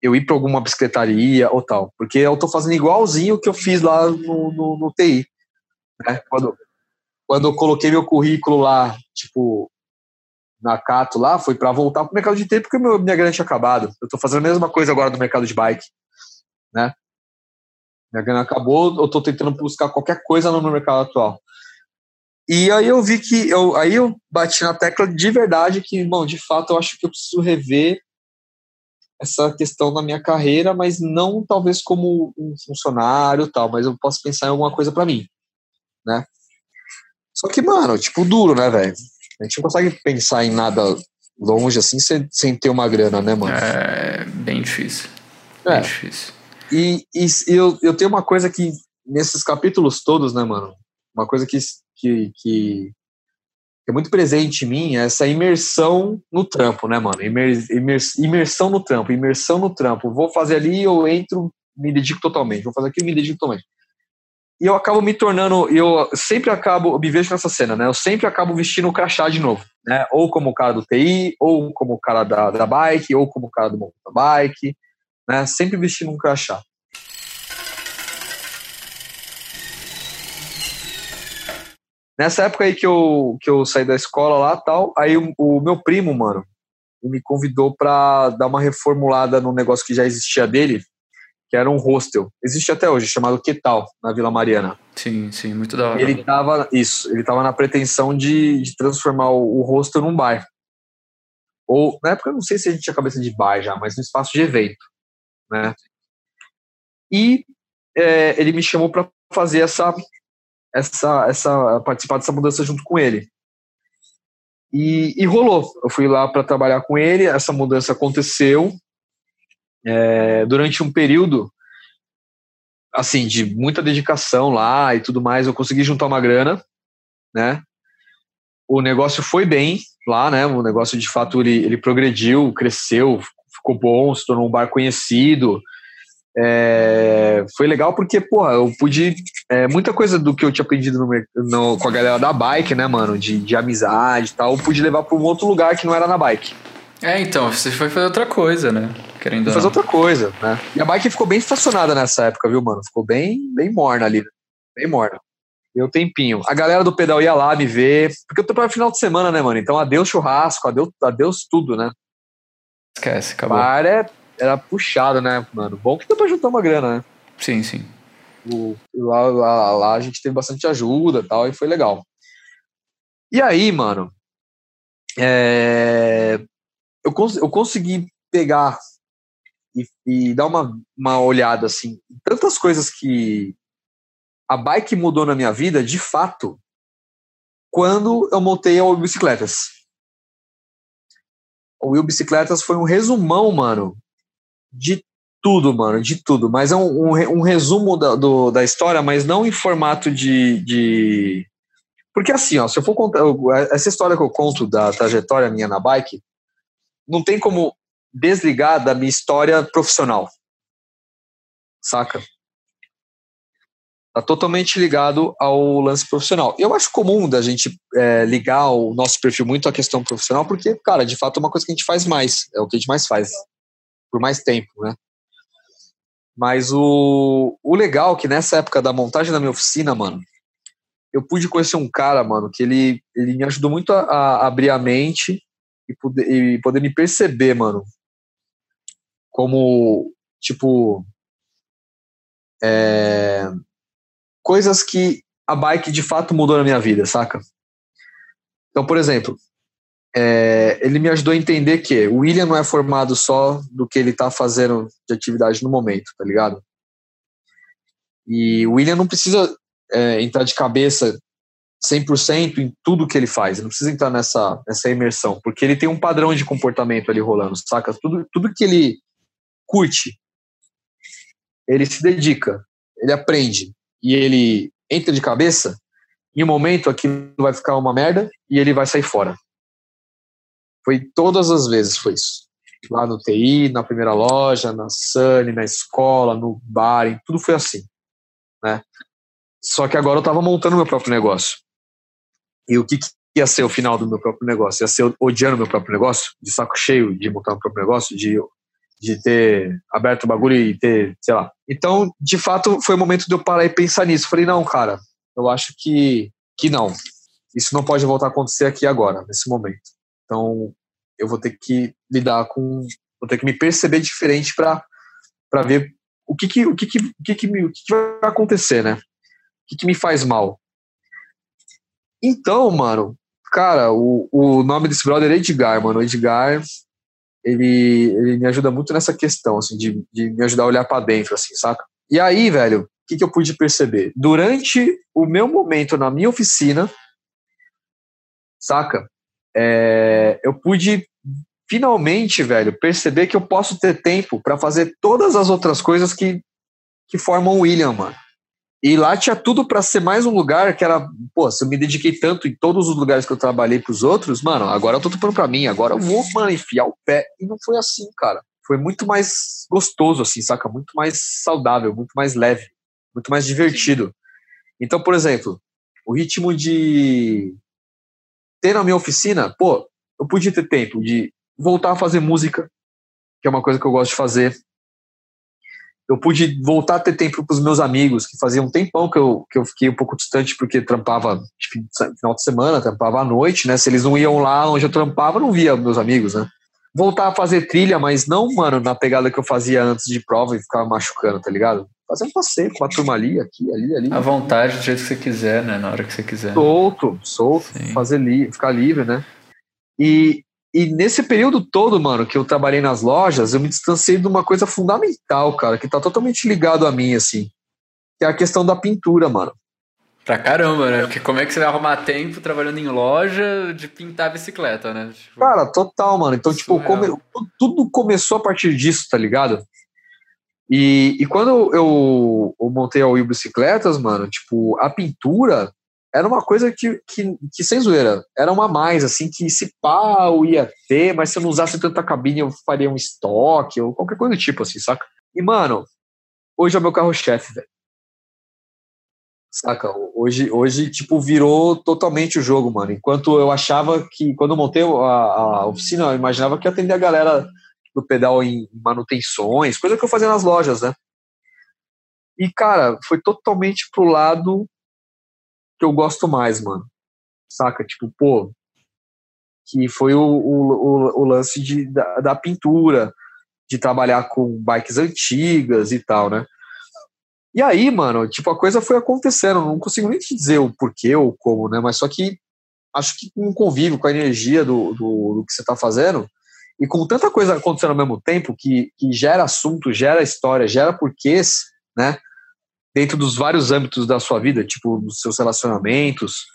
eu ir pra alguma bicicletaria ou tal. Porque eu tô fazendo igualzinho o que eu fiz lá no, no, no TI. Né? Quando, quando eu coloquei meu currículo lá, tipo, na Cato lá, foi para voltar pro mercado de tempo porque meu, minha grana tinha acabado. Eu tô fazendo a mesma coisa agora no mercado de bike, né? Minha grana acabou, eu tô tentando buscar qualquer coisa no mercado atual. E aí eu vi que eu aí eu bati na tecla de verdade que, bom, de fato eu acho que eu preciso rever essa questão na minha carreira, mas não talvez como um funcionário tal, mas eu posso pensar em alguma coisa para mim, né? Só que, mano, tipo, duro, né, velho? A gente não consegue pensar em nada longe assim sem, sem ter uma grana, né, mano? é bem difícil. É. Bem difícil. E, e, e eu, eu tenho uma coisa que, nesses capítulos todos, né, mano? Uma coisa que, que, que é muito presente em mim é essa imersão no trampo, né, mano? Imer, imersão no trampo, imersão no trampo. Vou fazer ali, eu entro, me dedico totalmente. Vou fazer aqui, me dedico totalmente. E eu acabo me tornando, eu sempre acabo, me vejo nessa cena, né? Eu sempre acabo vestindo o crachá de novo, né? Ou como o cara do TI, ou como o cara da, da bike, ou como o cara do mountain bike, né? Sempre vestindo um crachá. Nessa época aí que eu, que eu saí da escola lá tal, aí o, o meu primo, mano, me convidou para dar uma reformulada no negócio que já existia dele, que era um hostel. Existe até hoje, chamado Que Tal, na Vila Mariana. Sim, sim, muito da hora. Ele tava, isso, ele tava na pretensão de, de transformar o, o hostel num bar. Ou, na época, eu não sei se a gente tinha cabeça de bar já, mas no espaço de evento, né? E é, ele me chamou para fazer essa essa, essa participar dessa mudança junto com ele. E, e rolou. Eu fui lá para trabalhar com ele. Essa mudança aconteceu é, durante um período assim de muita dedicação lá e tudo mais. Eu consegui juntar uma grana, né? O negócio foi bem lá, né? O negócio de fato ele, ele progrediu, cresceu, ficou bom, se tornou um bar conhecido. É, foi legal porque, porra, eu pude. É, muita coisa do que eu tinha aprendido no, no, com a galera da bike, né, mano? De, de amizade e tal, eu pude levar para um outro lugar que não era na bike. É, então, você foi fazer outra coisa, né? Querendo fazer outra coisa, né? E a bike ficou bem estacionada nessa época, viu, mano? Ficou bem, bem morna ali, bem morna. Deu tempinho. A galera do pedal ia lá me ver, porque eu tô para final de semana, né, mano? Então adeus churrasco, adeus, adeus tudo, né? Esquece, acabou. Bar é era puxado, né, mano? Bom que deu pra juntar uma grana, né? Sim, sim. O, lá, lá, lá a gente teve bastante ajuda tal, e foi legal. E aí, mano, é, eu, cons eu consegui pegar e, e, dar uma, uma olhada, assim, tantas coisas que a bike mudou na minha vida, de fato, quando eu montei a Bicicletas. O Will Bicicletas foi um resumão, mano, de tudo, mano, de tudo. Mas é um, um, um resumo da, do, da história, mas não em formato de, de. Porque assim, ó, se eu for contar. Essa história que eu conto da trajetória minha na bike, não tem como desligar da minha história profissional. Saca? Tá totalmente ligado ao lance profissional. Eu acho comum da gente é, ligar o nosso perfil muito à questão profissional, porque, cara, de fato é uma coisa que a gente faz mais, é o que a gente mais faz por mais tempo, né? Mas o, o legal é que nessa época da montagem da minha oficina, mano, eu pude conhecer um cara, mano, que ele, ele me ajudou muito a, a abrir a mente e poder, e poder me perceber, mano, como, tipo, é, coisas que a bike de fato mudou na minha vida, saca? Então, por exemplo, é, ele me ajudou a entender que o William não é formado só do que ele está fazendo de atividade no momento, tá ligado? E o William não precisa é, entrar de cabeça 100% em tudo que ele faz, ele não precisa entrar nessa, nessa imersão, porque ele tem um padrão de comportamento ali rolando, saca? Tudo, tudo que ele curte, ele se dedica, ele aprende e ele entra de cabeça, em um momento aquilo vai ficar uma merda e ele vai sair fora. Foi todas as vezes foi isso. Lá no TI, na primeira loja, na Sunny, na escola, no bar, tudo foi assim, né? Só que agora eu estava montando meu próprio negócio. E o que, que ia ser o final do meu próprio negócio? Ia ser odiando meu próprio negócio, de saco cheio de montar meu próprio negócio, de de ter aberto o bagulho e ter, sei lá. Então, de fato, foi o momento de eu parar e pensar nisso. Falei, não, cara, eu acho que, que não. Isso não pode voltar a acontecer aqui agora, nesse momento. Então, eu vou ter que lidar com, vou ter que me perceber diferente para ver o que que o que que, o que, que, me, o que, que vai acontecer, né? O que, que me faz mal? Então, mano, cara, o, o nome desse brother é Edgar, mano. O Edgar, ele, ele me ajuda muito nessa questão, assim, de, de me ajudar a olhar para dentro, assim, saca? E aí, velho, o que, que eu pude perceber? Durante o meu momento na minha oficina, saca? é, eu pude finalmente, velho, perceber que eu posso ter tempo para fazer todas as outras coisas que que formam o William, mano. E lá tinha tudo para ser mais um lugar que era, pô, se eu me dediquei tanto em todos os lugares que eu trabalhei pros outros, mano, agora eu tô topando pra mim, agora eu vou, mano, enfiar o pé. E não foi assim, cara. Foi muito mais gostoso, assim, saca? Muito mais saudável, muito mais leve, muito mais divertido. Então, por exemplo, o ritmo de ter na minha oficina, pô, eu podia ter tempo de voltar a fazer música, que é uma coisa que eu gosto de fazer, eu pude voltar a ter tempo para os meus amigos, que fazia um tempão que eu, que eu fiquei um pouco distante, porque trampava final de semana, trampava à noite, né? Se eles não iam lá onde eu trampava, eu não via meus amigos, né? Voltar a fazer trilha, mas não, mano, na pegada que eu fazia antes de prova e ficava machucando, tá ligado? Fazer um passeio com a turma ali, aqui, ali, ali. À vontade, do jeito que você quiser, né? Na hora que você quiser. Solto, solto, Sim. fazer li ficar livre, né? E, e nesse período todo, mano, que eu trabalhei nas lojas, eu me distanciei de uma coisa fundamental, cara, que tá totalmente ligado a mim, assim. Que é a questão da pintura, mano. Pra caramba, né? Porque como é que você vai arrumar tempo trabalhando em loja de pintar bicicleta, né? Tipo, cara, total, mano. Então, tipo, come, tudo começou a partir disso, tá ligado? E, e quando eu, eu montei a Will Bicicletas, mano, tipo, a pintura era uma coisa que, que, que, sem zoeira, era uma mais, assim, que se pá, eu ia ter, mas se eu não usasse tanta cabine, eu faria um estoque, ou qualquer coisa do tipo, assim, saca? E, mano, hoje é o meu carro-chefe, velho. Saca? Hoje, hoje, tipo, virou totalmente o jogo, mano. Enquanto eu achava que, quando eu montei a, a oficina, eu imaginava que ia atender a galera do pedal em manutenções, coisa que eu fazia nas lojas, né? E, cara, foi totalmente pro lado que eu gosto mais, mano. Saca? Tipo, pô, que foi o, o, o lance de, da, da, pintura, de trabalhar com bikes antigas e tal, né? E aí, mano, tipo, a coisa foi acontecendo. Não consigo nem te dizer o porquê ou como, né? Mas só que acho que com um convívio, com a energia do, do, do, que você tá fazendo, e com tanta coisa acontecendo ao mesmo tempo, que, que gera assunto, gera história, gera porquês, né? Dentro dos vários âmbitos da sua vida, tipo nos seus relacionamentos,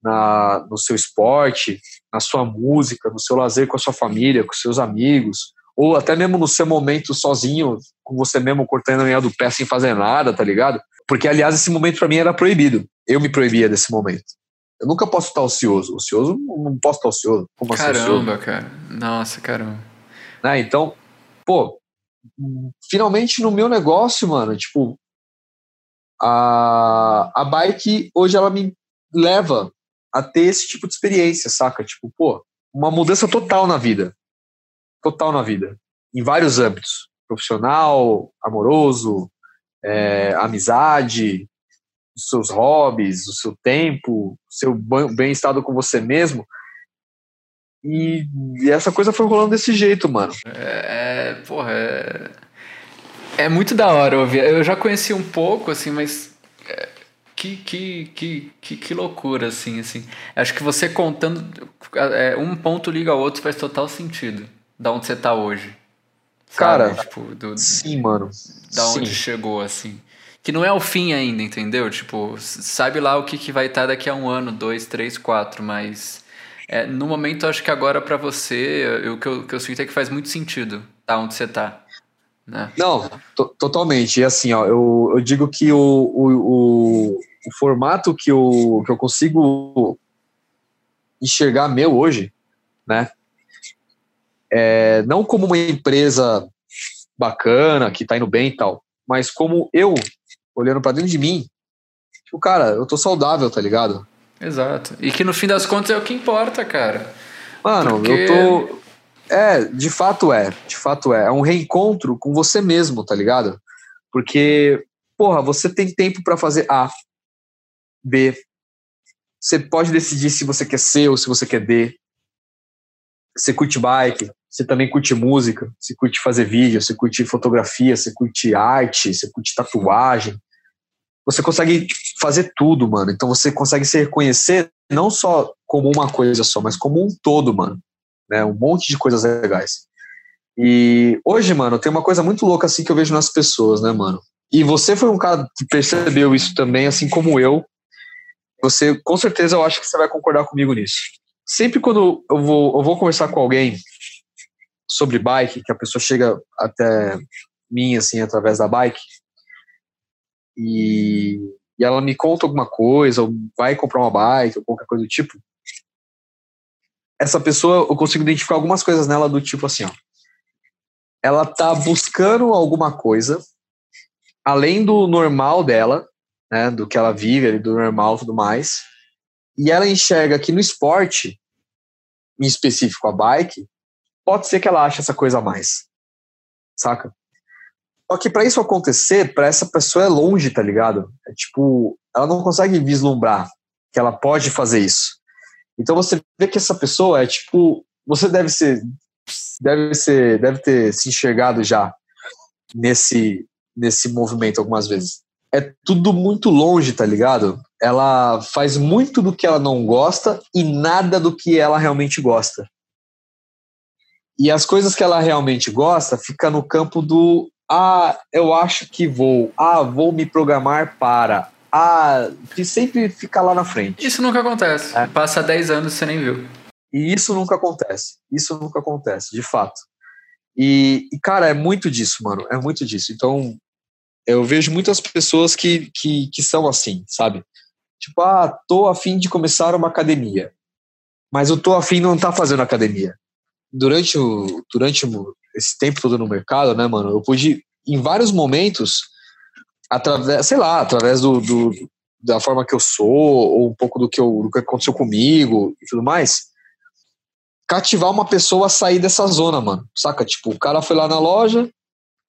na, no seu esporte, na sua música, no seu lazer com a sua família, com seus amigos, ou até mesmo no seu momento sozinho, com você mesmo cortando a unha do pé sem fazer nada, tá ligado? Porque, aliás, esse momento para mim era proibido. Eu me proibia desse momento. Eu nunca posso estar ocioso. Ocioso, não posso estar ocioso. Como assim, caramba, ocioso? cara. Nossa, caramba. Ah, então, pô, finalmente no meu negócio, mano, tipo, a, a bike hoje ela me leva a ter esse tipo de experiência, saca? Tipo, pô, uma mudança total na vida. Total na vida. Em vários âmbitos. Profissional, amoroso, é, amizade, os seus hobbies, o seu tempo, o seu bem-estado com você mesmo. E, e, essa coisa foi rolando desse jeito, mano. É, é porra, é é muito da hora ouvir. Eu já conheci um pouco, assim, mas. É, que, que, que, que, que loucura, assim, assim. Acho que você contando. É, um ponto liga ao outro faz total sentido. Da onde você tá hoje. Cara, tipo, do, sim, mano. Da onde sim. chegou, assim. Que não é o fim ainda, entendeu? Tipo, sabe lá o que, que vai estar tá daqui a um ano, dois, três, quatro, mas. É, no momento, acho que agora para você, o que eu, que eu sinto é que faz muito sentido tá onde você tá. Né? Não, totalmente. E assim, ó, eu, eu digo que o, o, o, o, formato que eu, que eu consigo enxergar meu hoje, né? É, não como uma empresa bacana, que tá indo bem e tal, mas como eu, olhando para dentro de mim, tipo, cara, eu tô saudável, tá ligado? Exato. E que no fim das contas é o que importa, cara. Mano, Porque... eu tô é, de fato é. De fato é. É um reencontro com você mesmo, tá ligado? Porque, porra, você tem tempo para fazer A, B. Você pode decidir se você quer C ou se você quer D. Você curte bike, você também curte música, você curte fazer vídeo, você curte fotografia, você curte arte, você curte tatuagem. Você consegue fazer tudo, mano. Então você consegue se reconhecer não só como uma coisa só, mas como um todo, mano né? Um monte de coisas legais. E hoje, mano, tem uma coisa muito louca assim que eu vejo nas pessoas, né, mano? E você foi um cara que percebeu isso também, assim como eu. Você, com certeza, eu acho que você vai concordar comigo nisso. Sempre quando eu vou, eu vou conversar com alguém sobre bike, que a pessoa chega até mim, assim, através da bike, e, e ela me conta alguma coisa, ou vai comprar uma bike, ou qualquer coisa do tipo, essa pessoa, eu consigo identificar algumas coisas nela do tipo assim, ó. Ela tá buscando alguma coisa além do normal dela, né, do que ela vive, do normal e tudo mais, e ela enxerga que no esporte, em específico a bike, pode ser que ela ache essa coisa a mais, saca? Só que para isso acontecer, para essa pessoa é longe, tá ligado? É tipo, ela não consegue vislumbrar que ela pode fazer isso. Então você vê que essa pessoa é tipo, você deve ser, deve ser, deve ter se enxergado já nesse nesse movimento algumas vezes. É tudo muito longe, tá ligado? Ela faz muito do que ela não gosta e nada do que ela realmente gosta. E as coisas que ela realmente gosta fica no campo do ah, eu acho que vou, ah, vou me programar para, ah, que sempre fica lá na frente. Isso nunca acontece. É. Passa 10 anos e você nem viu. E isso nunca acontece. Isso nunca acontece, de fato. E, e, cara, é muito disso, mano. É muito disso. Então, eu vejo muitas pessoas que, que, que são assim, sabe? Tipo, ah, tô afim de começar uma academia. Mas eu tô afim não tá fazendo academia. Durante, o, durante esse tempo todo no mercado, né, mano, eu pude, em vários momentos, através, sei lá, através do, do, da forma que eu sou, ou um pouco do que, eu, do que aconteceu comigo e tudo mais, cativar uma pessoa a sair dessa zona, mano. Saca? Tipo, o cara foi lá na loja,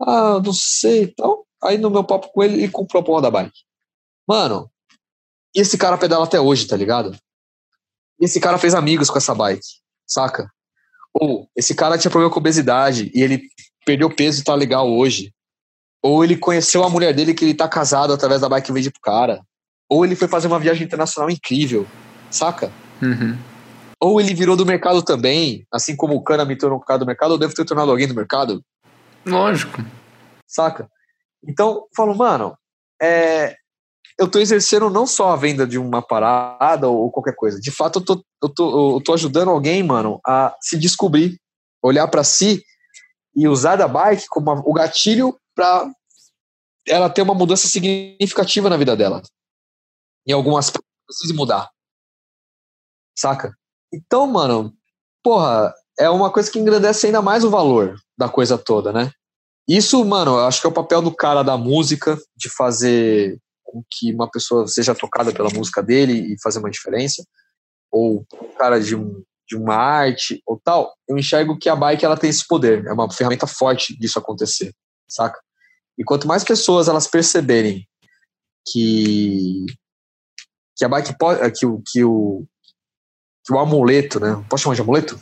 ah, não sei e tal. Aí no meu papo com ele, ele comprou a porra da bike. Mano, esse cara pedala até hoje, tá ligado? Esse cara fez amigos com essa bike, saca? Ou esse cara tinha problema com obesidade e ele perdeu peso e tá legal hoje. Ou ele conheceu a mulher dele que ele tá casado através da bike que vende pro cara. Ou ele foi fazer uma viagem internacional incrível, saca? Uhum. Ou ele virou do mercado também, assim como o Cana me tornou do mercado, eu devo ter tornado alguém do mercado. Lógico. Saca? Então, eu falo, mano, é, eu estou exercendo não só a venda de uma parada ou qualquer coisa. De fato, eu tô, eu tô, eu tô ajudando alguém, mano, a se descobrir, olhar para si e usar da bike como o gatilho para ela ter uma mudança significativa na vida dela. Em algumas aspectos, precisa mudar. Saca? Então, mano, porra, é uma coisa que engrandece ainda mais o valor da coisa toda, né? Isso, mano, eu acho que é o papel do cara da música, de fazer com que uma pessoa seja tocada pela música dele e fazer uma diferença, ou cara de, um, de uma arte ou tal, eu enxergo que a bike ela tem esse poder, é uma ferramenta forte disso acontecer, saca? E quanto mais pessoas elas perceberem que que a bike pode, que o que o que o amuleto, né? Posso chamar de amuleto?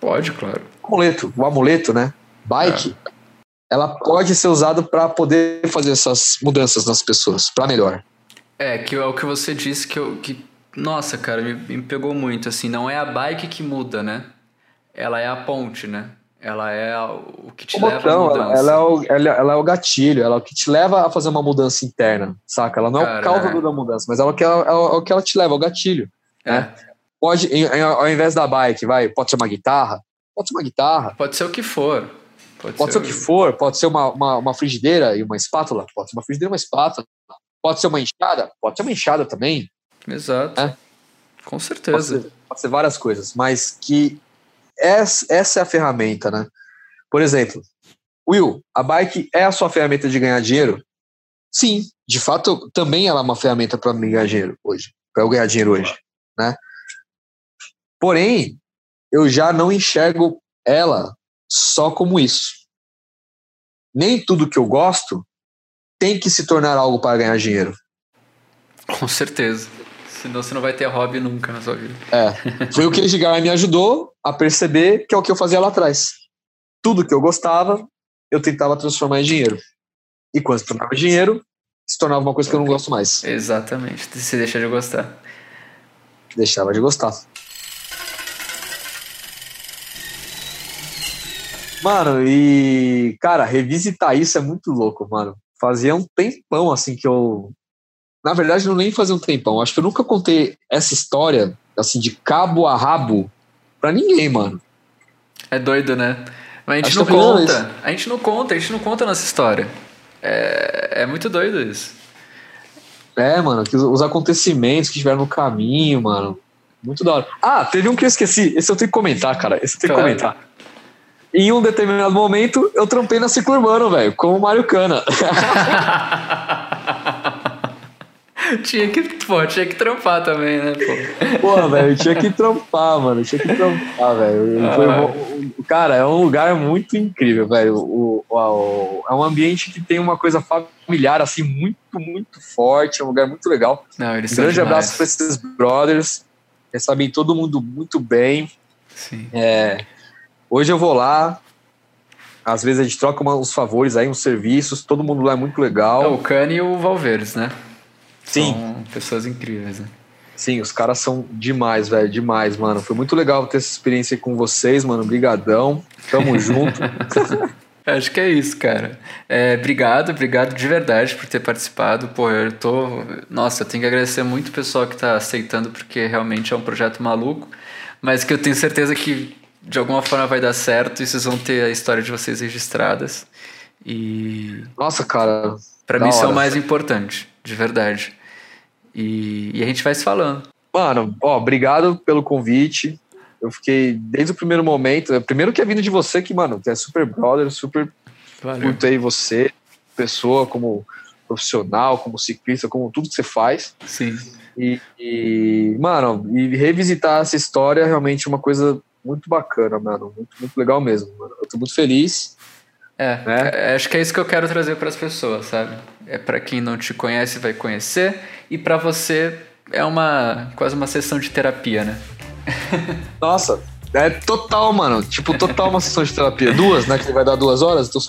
Pode, claro. Amuleto, o amuleto, né? Bike, é ela pode ser usada para poder fazer essas mudanças nas pessoas, para melhor. É, que é o que você disse que eu. Que, nossa, cara, me, me pegou muito. Assim, não é a bike que muda, né? Ela é a ponte, né? Ela é o que te o leva botão, à mudança. Ela, é o, ela, ela, é o gatilho, ela é o que te leva a fazer uma mudança interna, saca? Ela não é o cálculo da mudança, mas ela é o, que ela, é o que ela te leva, é o gatilho. É. Né? Pode, em, em, ao invés da bike, vai, pode ser uma guitarra? Pode ser uma guitarra. Pode ser o que for. Pode, pode ser, ser, o que for, pode ser uma, uma, uma, frigideira e uma espátula, pode ser uma frigideira e uma espátula. Pode ser uma enxada, pode ser uma enxada também. Exato. É? Com certeza. Pode ser, pode ser, várias coisas, mas que essa, essa é a ferramenta, né? Por exemplo, Will, a bike é a sua ferramenta de ganhar dinheiro? Sim, de fato, também ela é uma ferramenta para ganhar dinheiro hoje, para eu ganhar dinheiro hoje, né? Porém, eu já não enxergo ela só como isso. Nem tudo que eu gosto tem que se tornar algo para ganhar dinheiro. Com certeza. Senão você não vai ter hobby nunca na sua vida. É. Foi o que Edgar me ajudou a perceber que é o que eu fazia lá atrás. Tudo que eu gostava, eu tentava transformar em dinheiro. E quando se tornava dinheiro, se tornava uma coisa que eu não gosto mais. Exatamente. Você deixa de gostar. Deixava de gostar. Mano, e, cara, revisitar isso é muito louco, mano. Fazia um tempão, assim, que eu. Na verdade, não nem fazia um tempão. Acho que eu nunca contei essa história, assim, de cabo a rabo pra ninguém, mano. É doido, né? Mas a gente Acho não conta. A gente não conta, a gente não conta nossa história. É, é muito doido isso. É, mano, que os, os acontecimentos que tiveram no caminho, mano. Muito da hora. Ah, teve um que eu esqueci. Esse eu tenho que comentar, cara. Esse eu tenho que Claro. comentar. Em um determinado momento, eu trampei na Ciclo Urbano, velho, com o Mário Cana. tinha que, pô, tinha que trampar também, né, pô? Pô, velho, tinha que trampar, mano. Tinha que trampar, velho. Ah. Cara, é um lugar muito incrível, velho. O, o- o- é um ambiente que tem uma coisa familiar, assim, muito, muito forte. É um lugar muito legal. Não, eles Um grande demais. abraço para esses brothers. Recebem todo mundo muito bem. Sim. É, hoje eu vou lá. Às vezes a gente troca uns favores aí, uns serviços. Todo mundo lá é muito É, legal. o Cani e o Valverdes, né? Sim. São pessoas incríveis, né? Sim, os caras são demais, velho. Demais, mano. Foi muito legal ter essa experiência aí com vocês, mano. Brigadão. Tamo junto. Acho que é isso, cara. É, obrigado, obrigado de verdade por ter participado. Pô, eu tô. Nossa, eu tenho que agradecer muito o pessoal que tá aceitando, porque realmente é um projeto maluco, mas que eu tenho certeza que de alguma forma vai dar certo e vocês vão ter a história de vocês registradas. E Nossa, cara. pra mim isso é o mais importante, de verdade. E, e a gente vai se falando. Mano, ó, obrigado pelo convite. Eu fiquei desde o primeiro momento. é, Primeiro que é vindo de você, que, mano, é super brother, super aí você, pessoa, como profissional, como ciclista, como tudo que você faz. Sim. E, e, mano, e revisitar essa história é realmente uma coisa muito bacana, mano. Muito, muito legal mesmo, mano. Eu tô muito feliz. É, Né? é, acho que é isso que eu quero trazer para as pessoas, sabe? É para quem não te conhece vai conhecer e para você é uma quase uma sessão de terapia, né? Nossa, é total, mano. Tipo, total uma sessão de terapia. Duas, né? Que vai dar duas horas. Então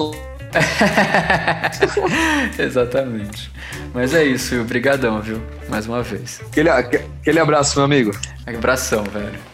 Exatamente. Mas é isso, Will. Brigadão, viu? Mais uma vez. aquele, aquele abraço, meu amigo. Abração, velho.